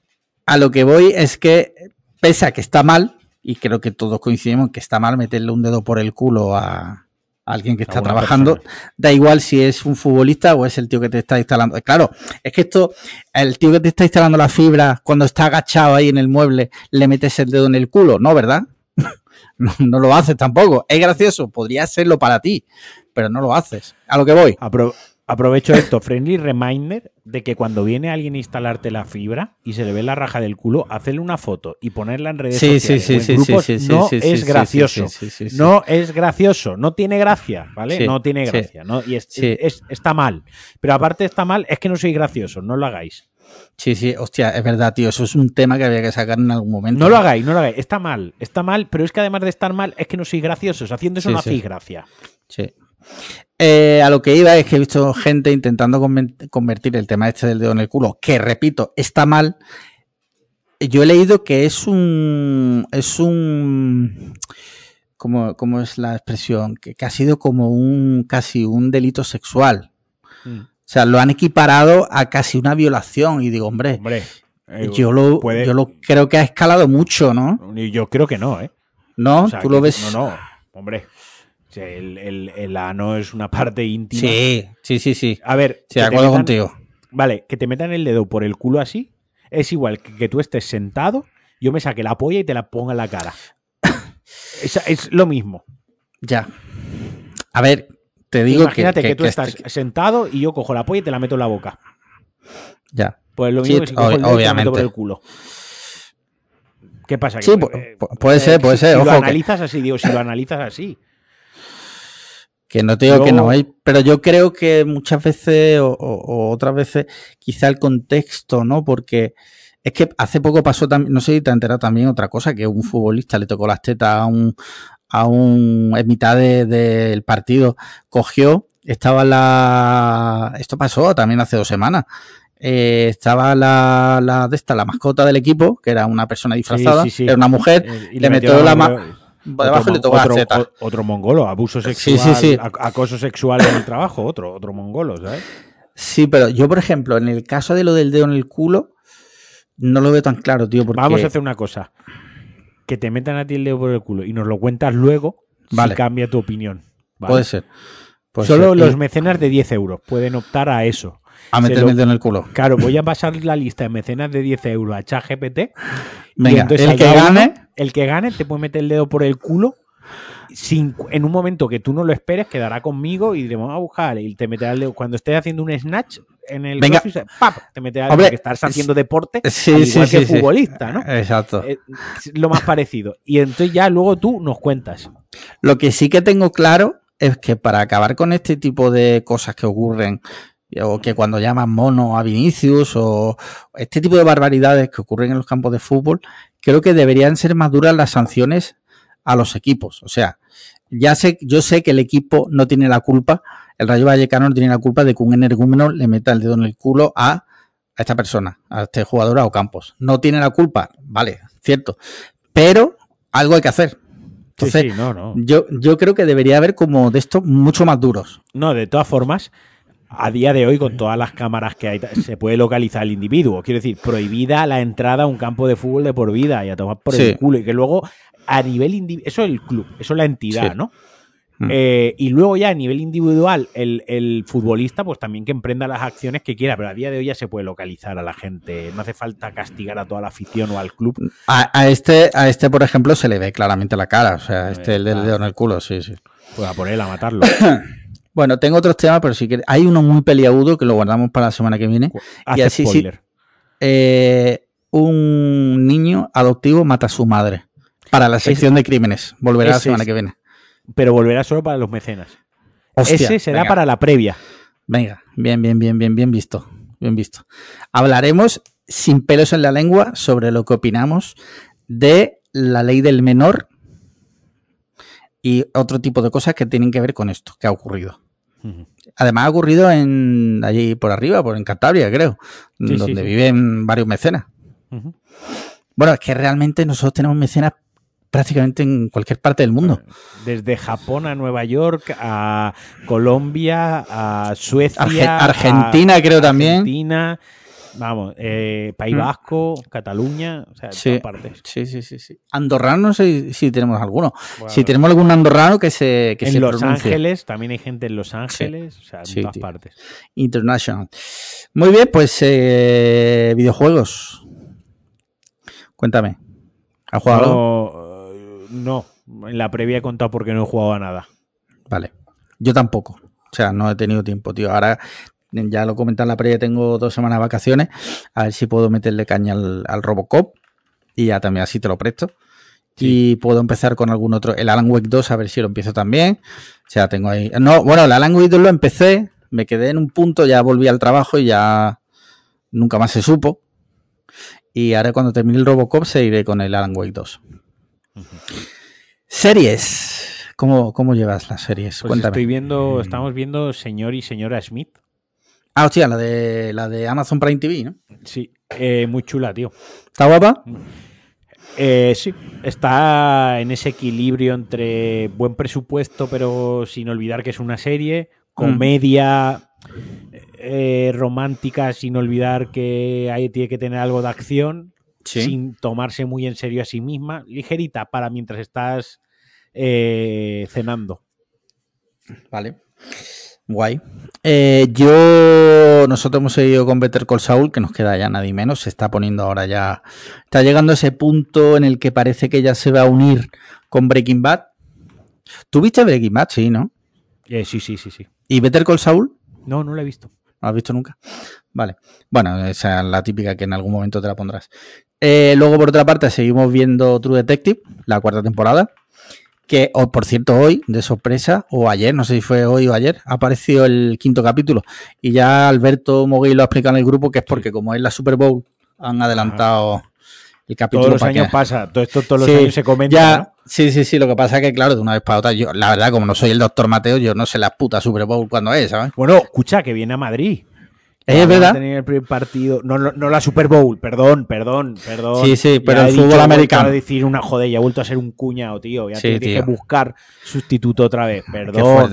A lo que voy es que, pese a que está mal, y creo que todos coincidimos en que está mal meterle un dedo por el culo a, alguien que está trabajando, persona. da igual si es un futbolista o es el tío que te está instalando. Claro, es que esto, el tío que te está instalando la fibra, cuando está agachado ahí en el mueble, le metes el dedo en el culo, ¿no? ¿Verdad? (laughs) No, no lo haces tampoco. Es gracioso, podría serlo para ti, pero no lo haces. A lo que voy. Apro- aprovecho esto, friendly reminder de que cuando viene alguien a instalarte la fibra y se le ve la raja del culo, hacerle una foto y ponerla en redes Sí, sociales sí, o en sí, grupos sí, sí, no es gracioso. No es gracioso, no tiene gracia, ¿vale? No tiene gracia, ¿no? Y es- está mal. Pero aparte está mal, es que no soy gracioso, no lo hagáis. Sí, sí, hostia, es verdad, tío. Eso es un tema que había que sacar en algún momento. No lo hagáis, no lo hagáis. Está mal, está mal, pero es que además de estar mal, es que no sois graciosos. Haciendo eso Sí, no sí. hacéis gracia. Sí. Eh, a lo que iba es que he visto gente intentando convertir el tema este del dedo en el culo, que repito, está mal. Yo he leído que es un. Es un. ¿Cómo, cómo es la expresión? Que, que ha sido como un. casi un delito sexual. Mm. O sea, lo han equiparado a casi una violación. Y digo, hombre, Hombre, eh, yo lo, puede- yo lo creo que ha escalado mucho, ¿no? yo creo que no, ¿eh? ¿No? O sea, Tú lo ves. No, no, hombre. El, el- el ano es una (laughs) parte íntima. Sí, sí, sí, sí. A ver, Sí, que de acuerdo metan- contigo. Vale, que te metan el dedo por el culo así es igual que, que tú estés sentado, yo me saque la polla y te la ponga en la cara. (laughs) es, es lo mismo. Ya. A ver, te digo Imagínate que, que, tú que estás este- sentado y yo cojo la polla y te la meto en la boca. Ya. Pues lo Sí, mismo que si cojo el dedo y te la meto obviamente. por el culo. ¿Qué pasa? Sí, Que, pu- eh, pu- puede ser, puede ser, Si ojo lo que- analizas así, digo, si lo analizas así. Que no te digo que no, ¿eh? pero yo creo que muchas veces o, otras veces quizá el contexto, ¿no? Porque es que hace poco pasó también, no sé si te has enterado también otra cosa, que un futbolista le tocó las tetas a un, a un, en mitad de- del partido, cogió, estaba la, esto pasó también hace dos semanas, eh, estaba la, la de esta, la mascota del equipo, que era una persona disfrazada, sí, sí. era una mujer, Eh, y le metió metió la mano debajo y le otro tocó mongolo, abuso sexual, sí, sí. ac- acoso sexual en el trabajo, otro, otro mongolo, ¿sabes? Sí, pero yo, por ejemplo, en el caso de lo del dedo en el culo, no lo veo tan claro, tío, porque... Vamos a hacer una cosa. Que te metan a ti el dedo por el culo y nos lo cuentas luego Vale. si cambia tu opinión. ¿vale? Puede ser. puede Solo ser. los Y mecenas de 10 euros pueden optar a eso. A meterme lo- el dedo en el culo. Claro, voy a pasar la lista de mecenas de 10 euros a ChatGPT. y Venga, entonces el que gane... el que gane te puede meter el dedo por el culo. Sin, en un momento que tú no lo esperes, quedará conmigo y diremos, vamos a buscar. Y te meterá el dedo. Cuando estés haciendo un snatch en el Venga. CrossFit, ¡pap! te meterá el dedo Hombre, estás haciendo deporte, Sí, al sí, igual que sí, sí. futbolista, ¿no? Exacto. Eh, lo más parecido. Y entonces ya luego tú nos cuentas. Lo que sí que tengo claro es que para acabar con este tipo de cosas que ocurren, o que cuando llaman mono a Vinicius, o este tipo de barbaridades que ocurren en los campos de fútbol, creo que deberían ser más duras las sanciones a los equipos. O sea, ya sé, yo sé que el equipo no tiene la culpa, el Rayo Vallecano no tiene la culpa de que un energúmeno le meta el dedo en el culo a, a esta persona, a este jugador o Campos. No tiene la culpa, vale, cierto. Pero algo hay que hacer. Entonces, sí, sí, no, no. yo, yo creo que debería haber como de estos mucho más duros. No, de todas formas, a día de hoy, con todas las cámaras que hay, se puede localizar el individuo. Quiero decir, prohibida la entrada a un campo de fútbol de por vida y a tomar por Sí. el culo. Y que luego, a nivel individual, eso es el club, eso es la entidad, Sí. ¿no? Mm. Eh, y luego ya a nivel individual, el, el futbolista, pues también que emprenda las acciones que quiera, pero a día de hoy ya se puede localizar a la gente. No hace falta castigar a toda la afición o al club. A, a este, a este, por ejemplo, se le ve claramente la cara. O sea, Eh, este, el dedo en el culo, sí, sí. Pues a por él, a matarlo. (coughs) Bueno, tengo otros temas, pero si quieres. Hay uno muy peliagudo que lo guardamos para la semana que viene. Hace así sí. spoiler. Eh, un niño adoptivo mata a su madre. Para la sección de crímenes. Volverá la semana es- que viene. Pero volverá solo para los mecenas. Hostia, Ese será venga. para la previa. Venga, bien, bien, bien, bien, bien visto. Bien visto. Hablaremos sin pelos en la lengua sobre lo que opinamos de la ley del menor y otro tipo de cosas que tienen que ver con esto que ha ocurrido. Además ha ocurrido en allí por arriba, por en Cantabria, creo, donde viven varios mecenas. Bueno, es que realmente nosotros tenemos mecenas prácticamente en cualquier parte del mundo. Desde Japón a Nueva York, a Colombia, a Suecia, Argentina, creo también. Argentina, vamos, eh, País mm. Vasco, Cataluña, o sea, sí, todas partes. Sí, sí, sí, sí. Andorrano no sé si tenemos alguno. si tenemos algún andorrano que se que En Los Ángeles, también hay gente en Los Ángeles, o sea, en todas partes. International. Muy bien, pues eh, videojuegos. Cuéntame. ¿Has jugado no, en la previa he contado porque no he jugado a nada. Vale. Yo tampoco. O sea, no he tenido tiempo, tío. Ahora ya lo comenté en la previa, tengo dos semanas de vacaciones. A ver si puedo meterle caña al, Robocop. Y ya también así te lo presto. Y puedo empezar con algún otro. El Alan Wake 2, a ver si lo empiezo también. O sea, tengo ahí. No, bueno, el Alan Wake 2 lo empecé. Me quedé en un punto, ya volví al trabajo y ya nunca más se supo. Y ahora cuando termine el Robocop seguiré con el Alan Wake 2. Series. ¿Cómo, ¿Cómo, llevas las series? Pues Cuéntame. Estoy viendo, estamos viendo Señor y Señora Smith. Ah, hostia, la de, la de Amazon Prime TV, ¿no? Sí, eh, muy chula, tío. ¿Está guapa? Eh, sí, está en ese equilibrio entre buen presupuesto, pero sin olvidar que es una serie, comedia eh, romántica, sin olvidar que ahí tiene que tener algo de acción sin tomarse muy en serio a sí misma, ligerita para mientras estás cenando. Vale. Guay. Eh, yo, nosotros hemos seguido con Better Call Saul, que nos queda ya nadie menos. Se está poniendo ahora ya. Está llegando a ese punto en el que parece que ya se va a unir con Breaking Bad. ¿Tuviste Breaking Bad? Sí, ¿no? Eh, sí, sí, sí, sí. ¿Y Better Call Saul? No, no la he visto. ¿No has visto nunca? Vale. Bueno, esa es la típica que en algún momento te la pondrás. Eh, luego, por otra parte, seguimos viendo True Detective, la cuarta temporada. Que, o por cierto, hoy, de sorpresa, o ayer, no sé si fue hoy o ayer, ha aparecido el quinto capítulo. Y ya Alberto Mogui lo ha explicado en el grupo que es porque, como es la Super Bowl, han adelantado el capítulo. Todos los años pasa, todo esto todos los años se comenta. Ya, Sí, sí, sí. Lo que pasa es que, claro, de una vez para otra, yo, la verdad, como no soy el doctor Mateo, yo no sé la puta Super Bowl cuando es, ¿sabes? Bueno, escucha, que viene a Madrid. Es verdad. el primer partido. No, no, la Super Bowl, perdón, perdón, perdón. Sí, sí, pero el fútbol americano. decir una joder, ya ha vuelto a ser un cuñado, tío. Ya tiene que buscar sustituto otra vez. (laughs) Perdón.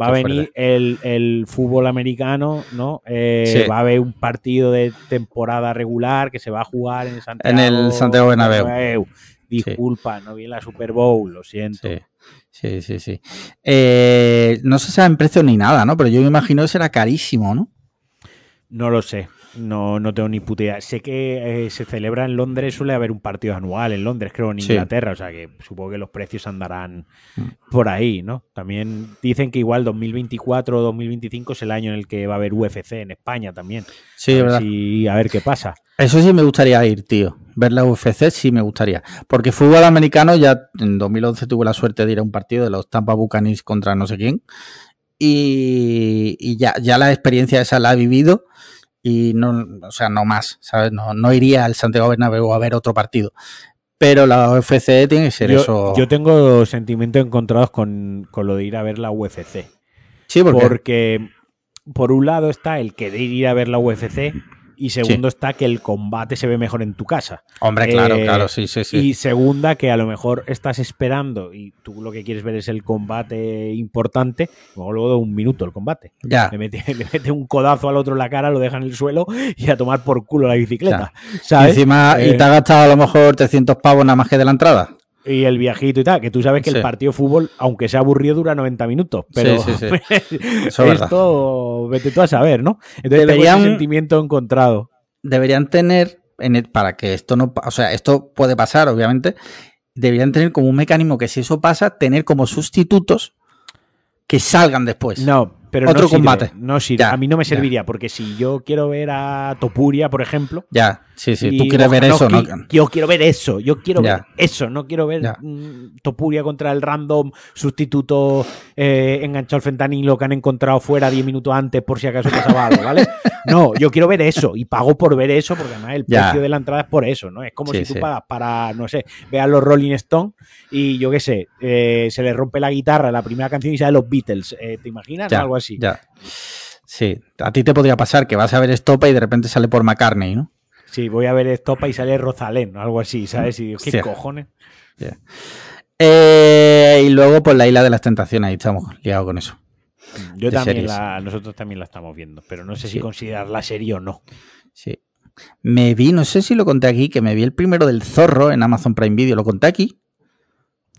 Va a venir el, fútbol americano, ¿no? Eh, va a haber un partido de temporada regular que se va a jugar en Santiago. En el Santiago Bernabéu. Disculpa, no viene la Super Bowl, lo siento. Sí, sí, sí. Eh, no se sabe en precio ni nada, ¿no? Pero yo me imagino que será carísimo, ¿no? No lo sé. No, no tengo ni puta idea. Sé que eh, se celebra en Londres, suele haber un partido anual en Londres, creo, en Inglaterra. O sea que supongo que los precios andarán por ahí, ¿no? También dicen que igual 2024 o 2025 es el año en el que va a haber UFC en España también. Sí, a verdad. a ver qué pasa. Eso sí me gustaría ir, tío. Ver la UFC sí me gustaría. Porque fútbol americano ya en 2011 tuve la suerte de ir a un partido de los Tampa Buccaneers contra no sé quién. Y, ya, ya la experiencia esa la he vivido y no, o sea, no más, ¿sabes? No, no iría al Santiago Bernabéu a ver otro partido. Pero la UFC tiene que ser eso. Yo tengo sentimientos encontrados con, con, lo de ir a ver la UFC. Sí, porque por un lado está el querer ir a ver la UFC y segundo está que el combate se ve mejor en tu casa. Hombre, claro, eh, claro, sí, sí, sí. Y segunda, que a lo mejor estás esperando y tú lo que quieres ver es el combate importante, luego de un minuto el combate. Ya. Le (laughs) mete, un codazo al otro en la cara, lo deja en el suelo y a tomar por culo la bicicleta. Y encima, y te ha gastado a lo mejor 300 pavos nada más que de la entrada y el viajito y tal, que tú sabes que el partido de fútbol, aunque sea aburrido, dura 90 minutos. Pero sí, sí, (laughs) esto, vete tú a saber, ¿no? Entonces deberían, tengo sentimiento encontrado. Deberían tener, en para que esto no, o sea, esto puede pasar, obviamente, deberían tener como un mecanismo que si eso pasa, tener como sustitutos que salgan después. No, pero otro combate. No sirve. A mí no me serviría, porque si yo quiero ver a Topuria, por ejemplo, ya, Sí, sí, Y tú quieres ver eso, ¿no? Yo quiero ver eso, yo quiero Ya. ver eso, no quiero ver mm, Topuria contra el random sustituto eh, enganchado al fentanilo que han encontrado fuera 10 minutos antes por si acaso pasaba algo, ¿vale? (laughs) No, yo quiero ver eso y pago por ver eso porque además el Ya. precio de la entrada es por eso, ¿no? Es como Sí, si tú sí. pagas para, no sé, veas los Rolling Stones y yo qué sé, eh, se le rompe la guitarra la primera canción y sale los Beatles, eh, ¿te imaginas? Ya, Algo así. Ya. Sí, a ti te podría pasar que vas a ver Estopa y de repente sale por McCartney, ¿no? Sí, voy a ver Estopa y sale Rosalén, algo así, ¿sabes? Y digo, ¿qué cojones? Eh, y luego, pues la isla de las tentaciones, ahí estamos liados con eso. Yo de también la, nosotros también la estamos viendo, pero no sé si Sí. considerarla serie o no. Sí. Me vi, no sé si lo conté aquí, que me vi el primero del zorro en Amazon Prime Video. ¿Lo conté aquí?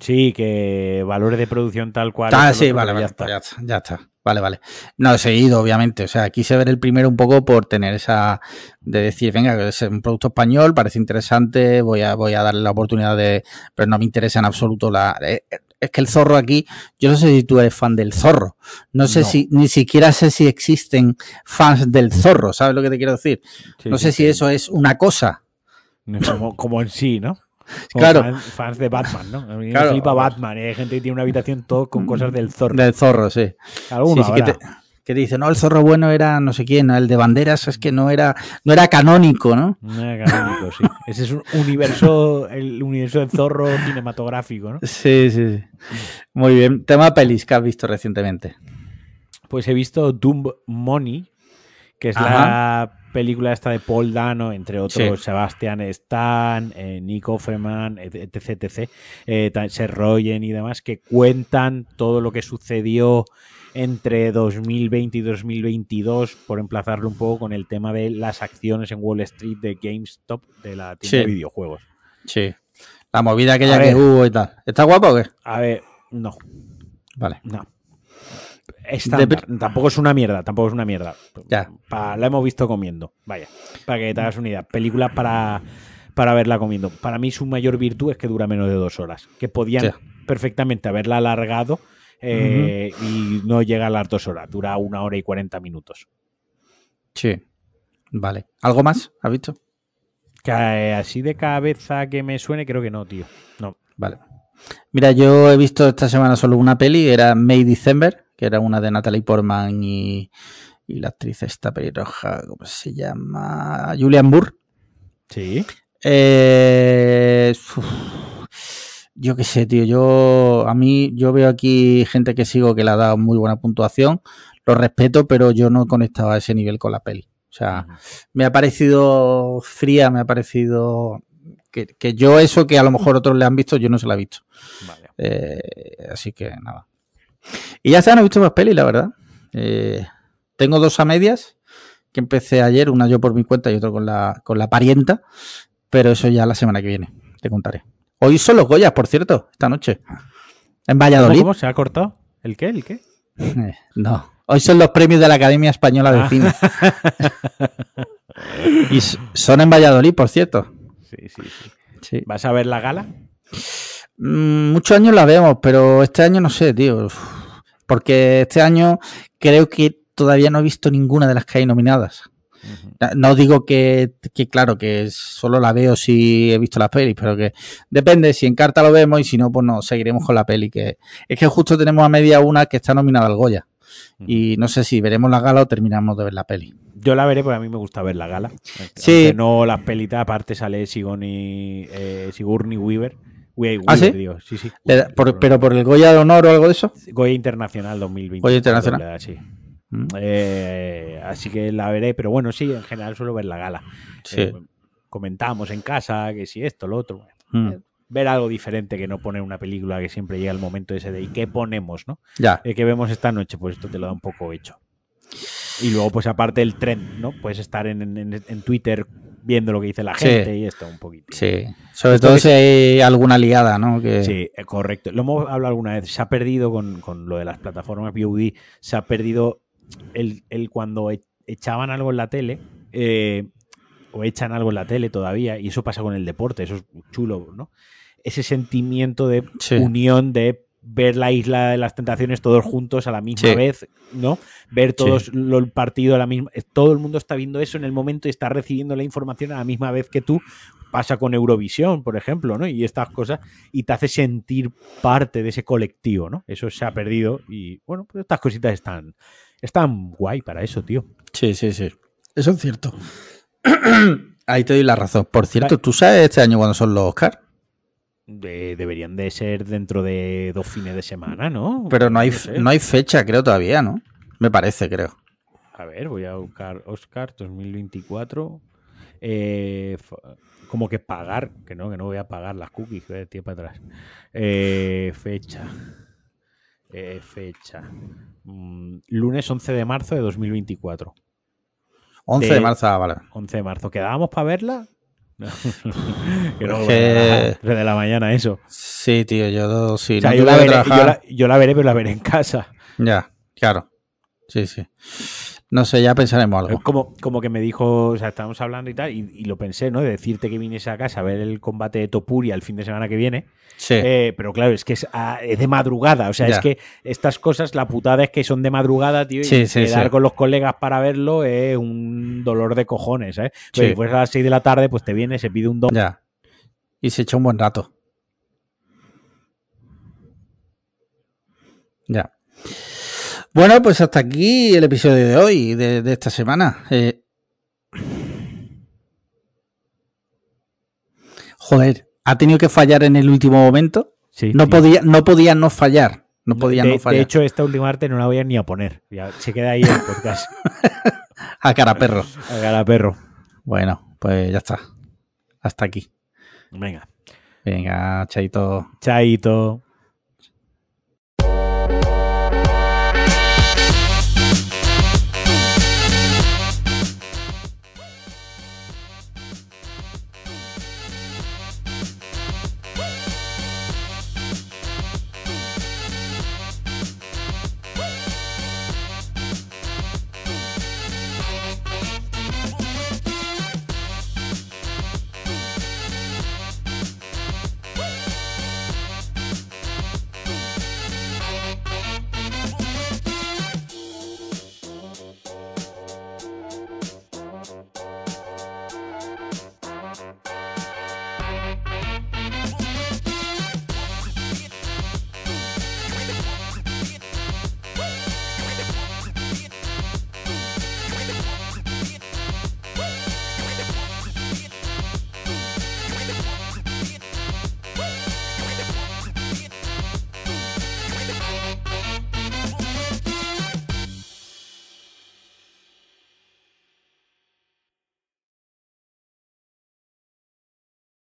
Sí, que valores de producción tal cual. Ah, sí, otro, vale, pero vale, ya está. ya está, ya está. Vale, vale. No, he seguido, obviamente. O sea, quise ver el primero un poco por tener esa. de decir, venga, es un producto español, parece interesante, voy a, voy a darle la oportunidad de. Pero no me interesa en absoluto la. eh, Es que el zorro aquí, yo no sé si tú eres fan del zorro. No sé No. si, ni siquiera sé si existen fans del zorro, ¿sabes lo que te quiero decir? Sí, no sí, sé si sí. eso es una cosa. Como, como en sí, ¿no? Como Claro. fan- Fans, de Batman, ¿no? A mí Claro. me flipa Batman. y Hay gente que tiene una habitación todo con cosas del zorro. Del zorro, sí. Alguno Sí, sí, que, te, que dice, no, el zorro bueno era no sé quién, el de banderas es que no era, no era canónico, ¿no? No era canónico, sí. Ese es un universo, el universo del zorro cinematográfico, ¿no? Sí, sí, sí. Muy bien. Tema pelis que has visto recientemente. Pues he visto Doom Money, que es la película esta de Paul Dano, entre otros Sí. Sebastian Stan, eh, Nick Offerman, etc, etc, eh, Seth Rogen y demás, que cuentan todo lo que sucedió entre 2020 y 2022, por emplazarlo un poco con el tema de las acciones en Wall Street de GameStop, de la tienda Sí. de videojuegos. Sí. La movida aquella A que ver. hubo y tal. ¿Está guapo o qué? A ver, no, Vale. no. Estándar. Tampoco es una mierda, tampoco es una mierda. Ya. Pa- la hemos visto comiendo. Vaya, para que te hagas una idea. Película para, para verla comiendo. Para mí su mayor virtud es que dura menos de dos horas. Que podían perfectamente haberla alargado eh, y no llega a las dos horas. Dura una hora y cuarenta minutos. Sí. Vale. ¿Algo más? ¿Has visto? Que, eh, así de cabeza que me suene, creo que no, tío. No. Vale. Mira, yo he visto esta semana solo una peli, era May December, que era una de Natalie Portman y, y la actriz esta pelirroja, ¿cómo se llama? Julian Moore. Sí. Eh, uf, yo qué sé, tío. Yo a mí yo veo aquí gente que sigo que le ha dado muy buena puntuación. Lo respeto, pero yo no conectaba a ese nivel con la peli. O sea, me ha parecido fría, me ha parecido que, que yo eso que a lo mejor otros le han visto, yo no se la he visto. Vale. Eh, así que nada. Y ya no he visto más peli, la verdad. Eh, tengo dos a medias que empecé ayer, una yo por mi cuenta y otra con la, con la parienta, pero eso ya la semana que viene, te contaré. Hoy son los Goyas, por cierto, esta noche. En ¿Cómo, Valladolid. cómo? se ha cortado? ¿El qué? ¿El qué? (laughs) Eh, no, hoy son los premios de la Academia Española de Ah. Cine. (laughs) y son en Valladolid, por cierto. Sí, sí, sí. Sí. ¿Vas a ver la gala? Mm, muchos años la vemos, pero este año no sé, tío. Porque este año creo que todavía no he visto ninguna de las que hay nominadas. No digo que, que, claro, que solo la veo si he visto las pelis, pero que depende, si en carta lo vemos y si no, pues no, seguiremos con la peli. Que es que justo tenemos a media una que está nominada al Goya. Y no sé si veremos la gala o terminamos de ver la peli. Yo la veré porque a mí me gusta ver la gala. Sí. Aunque no las pelitas, aparte sale Sigourney, eh, Sigourney Weaver. We- ¿Ah, sí? Sí, sí. Le da- por- ¿Pero por el Goya de honor o algo de eso? Goya Internacional 2020. Goya Internacional. Da, sí. Mm. Eh, así que la veré, pero bueno, sí, en general suelo ver la gala. Sí. Eh, comentamos en casa que si esto, lo otro. Mm. Ver algo diferente que no poner una película que siempre llega el momento ese de ¿y qué ponemos, no? Ya. Eh, ¿Qué vemos esta noche? Pues esto te lo da un poco hecho. Y luego, pues aparte del trend, ¿no? Puedes estar en, en- en Twitter viendo lo que dice la Sí. gente y esto un poquito. Sí. Sobre Esto todo si hay alguna liada, ¿no? Que... Sí, eh, correcto. Lo hemos hablado alguna vez. Se ha perdido con, con lo de las plataformas VOD, se ha perdido el, el cuando e- echaban algo en la tele, eh, o echan algo en la tele todavía, y eso pasa con el deporte, eso es chulo, ¿no? Ese sentimiento de Sí. unión de ver la isla de las tentaciones todos juntos a la misma Sí. vez, ¿no? Ver todos lo- el partido a la misma. Todo el mundo está viendo eso en el momento y está recibiendo la información a la misma vez que tú. Pasa con Eurovisión, por ejemplo, ¿no? Y estas cosas. Y te hace sentir parte de ese colectivo, ¿no? Eso se ha perdido. Y bueno, pues estas cositas están. Están guay para eso, tío. Sí, sí, sí. Eso es cierto. (clears throat) Ahí te doy la razón. Por cierto. ¿tú sabes este año cuándo son los Oscars? De- deberían de ser dentro de dos fines de semana, ¿no? Pero no hay, no hay fecha, creo, todavía, ¿no? Me parece, creo. A ver, voy a buscar Oscar 2024. Eh, como que pagar, que no, que no voy a pagar las cookies, que tío para atrás. Eh, fecha. Eh, fecha. Mm, lunes 11 de marzo de 2024. 11 De- de marzo, ah, vale. 11 de marzo. ¿Quedábamos para verla? (laughs) Que no, de la mañana eso. Sí, tío, yo sí. O sea, no yo, la tuve que veré, yo, trabajar. la, yo la veré, pero la veré en casa. Ya, claro. Sí, sí. No sé, ya pensaremos Es algo. como, como que me dijo, o sea, estábamos hablando y tal, y, y lo pensé, ¿no? De decirte que viniese a casa a ver el combate de Topuria el fin de semana que viene. Sí. Eh, pero claro, es que es, ah, es de madrugada. O sea, Ya. es que estas cosas, la putada es que son de madrugada, tío. Y Sí, sí, quedar sí. con los colegas para verlo es un dolor de cojones, ¿eh? Pero si fuese a las 6 de la tarde, pues te viene, se pide un don. Ya. Y se echa un buen rato. Ya. Bueno, pues hasta aquí el episodio de hoy, de, de esta semana. Eh, Joder, ha tenido que fallar en el último momento. Sí, No tío. podía, no podía no fallar. No podía de, no de fallar. hecho, esta última parte no la voy a ni a poner. Ya, se queda ahí el podcast. (laughs) a cara perro. Haga la perro. Bueno, pues ya está. Hasta aquí. Venga. Venga, chaito. Chaito.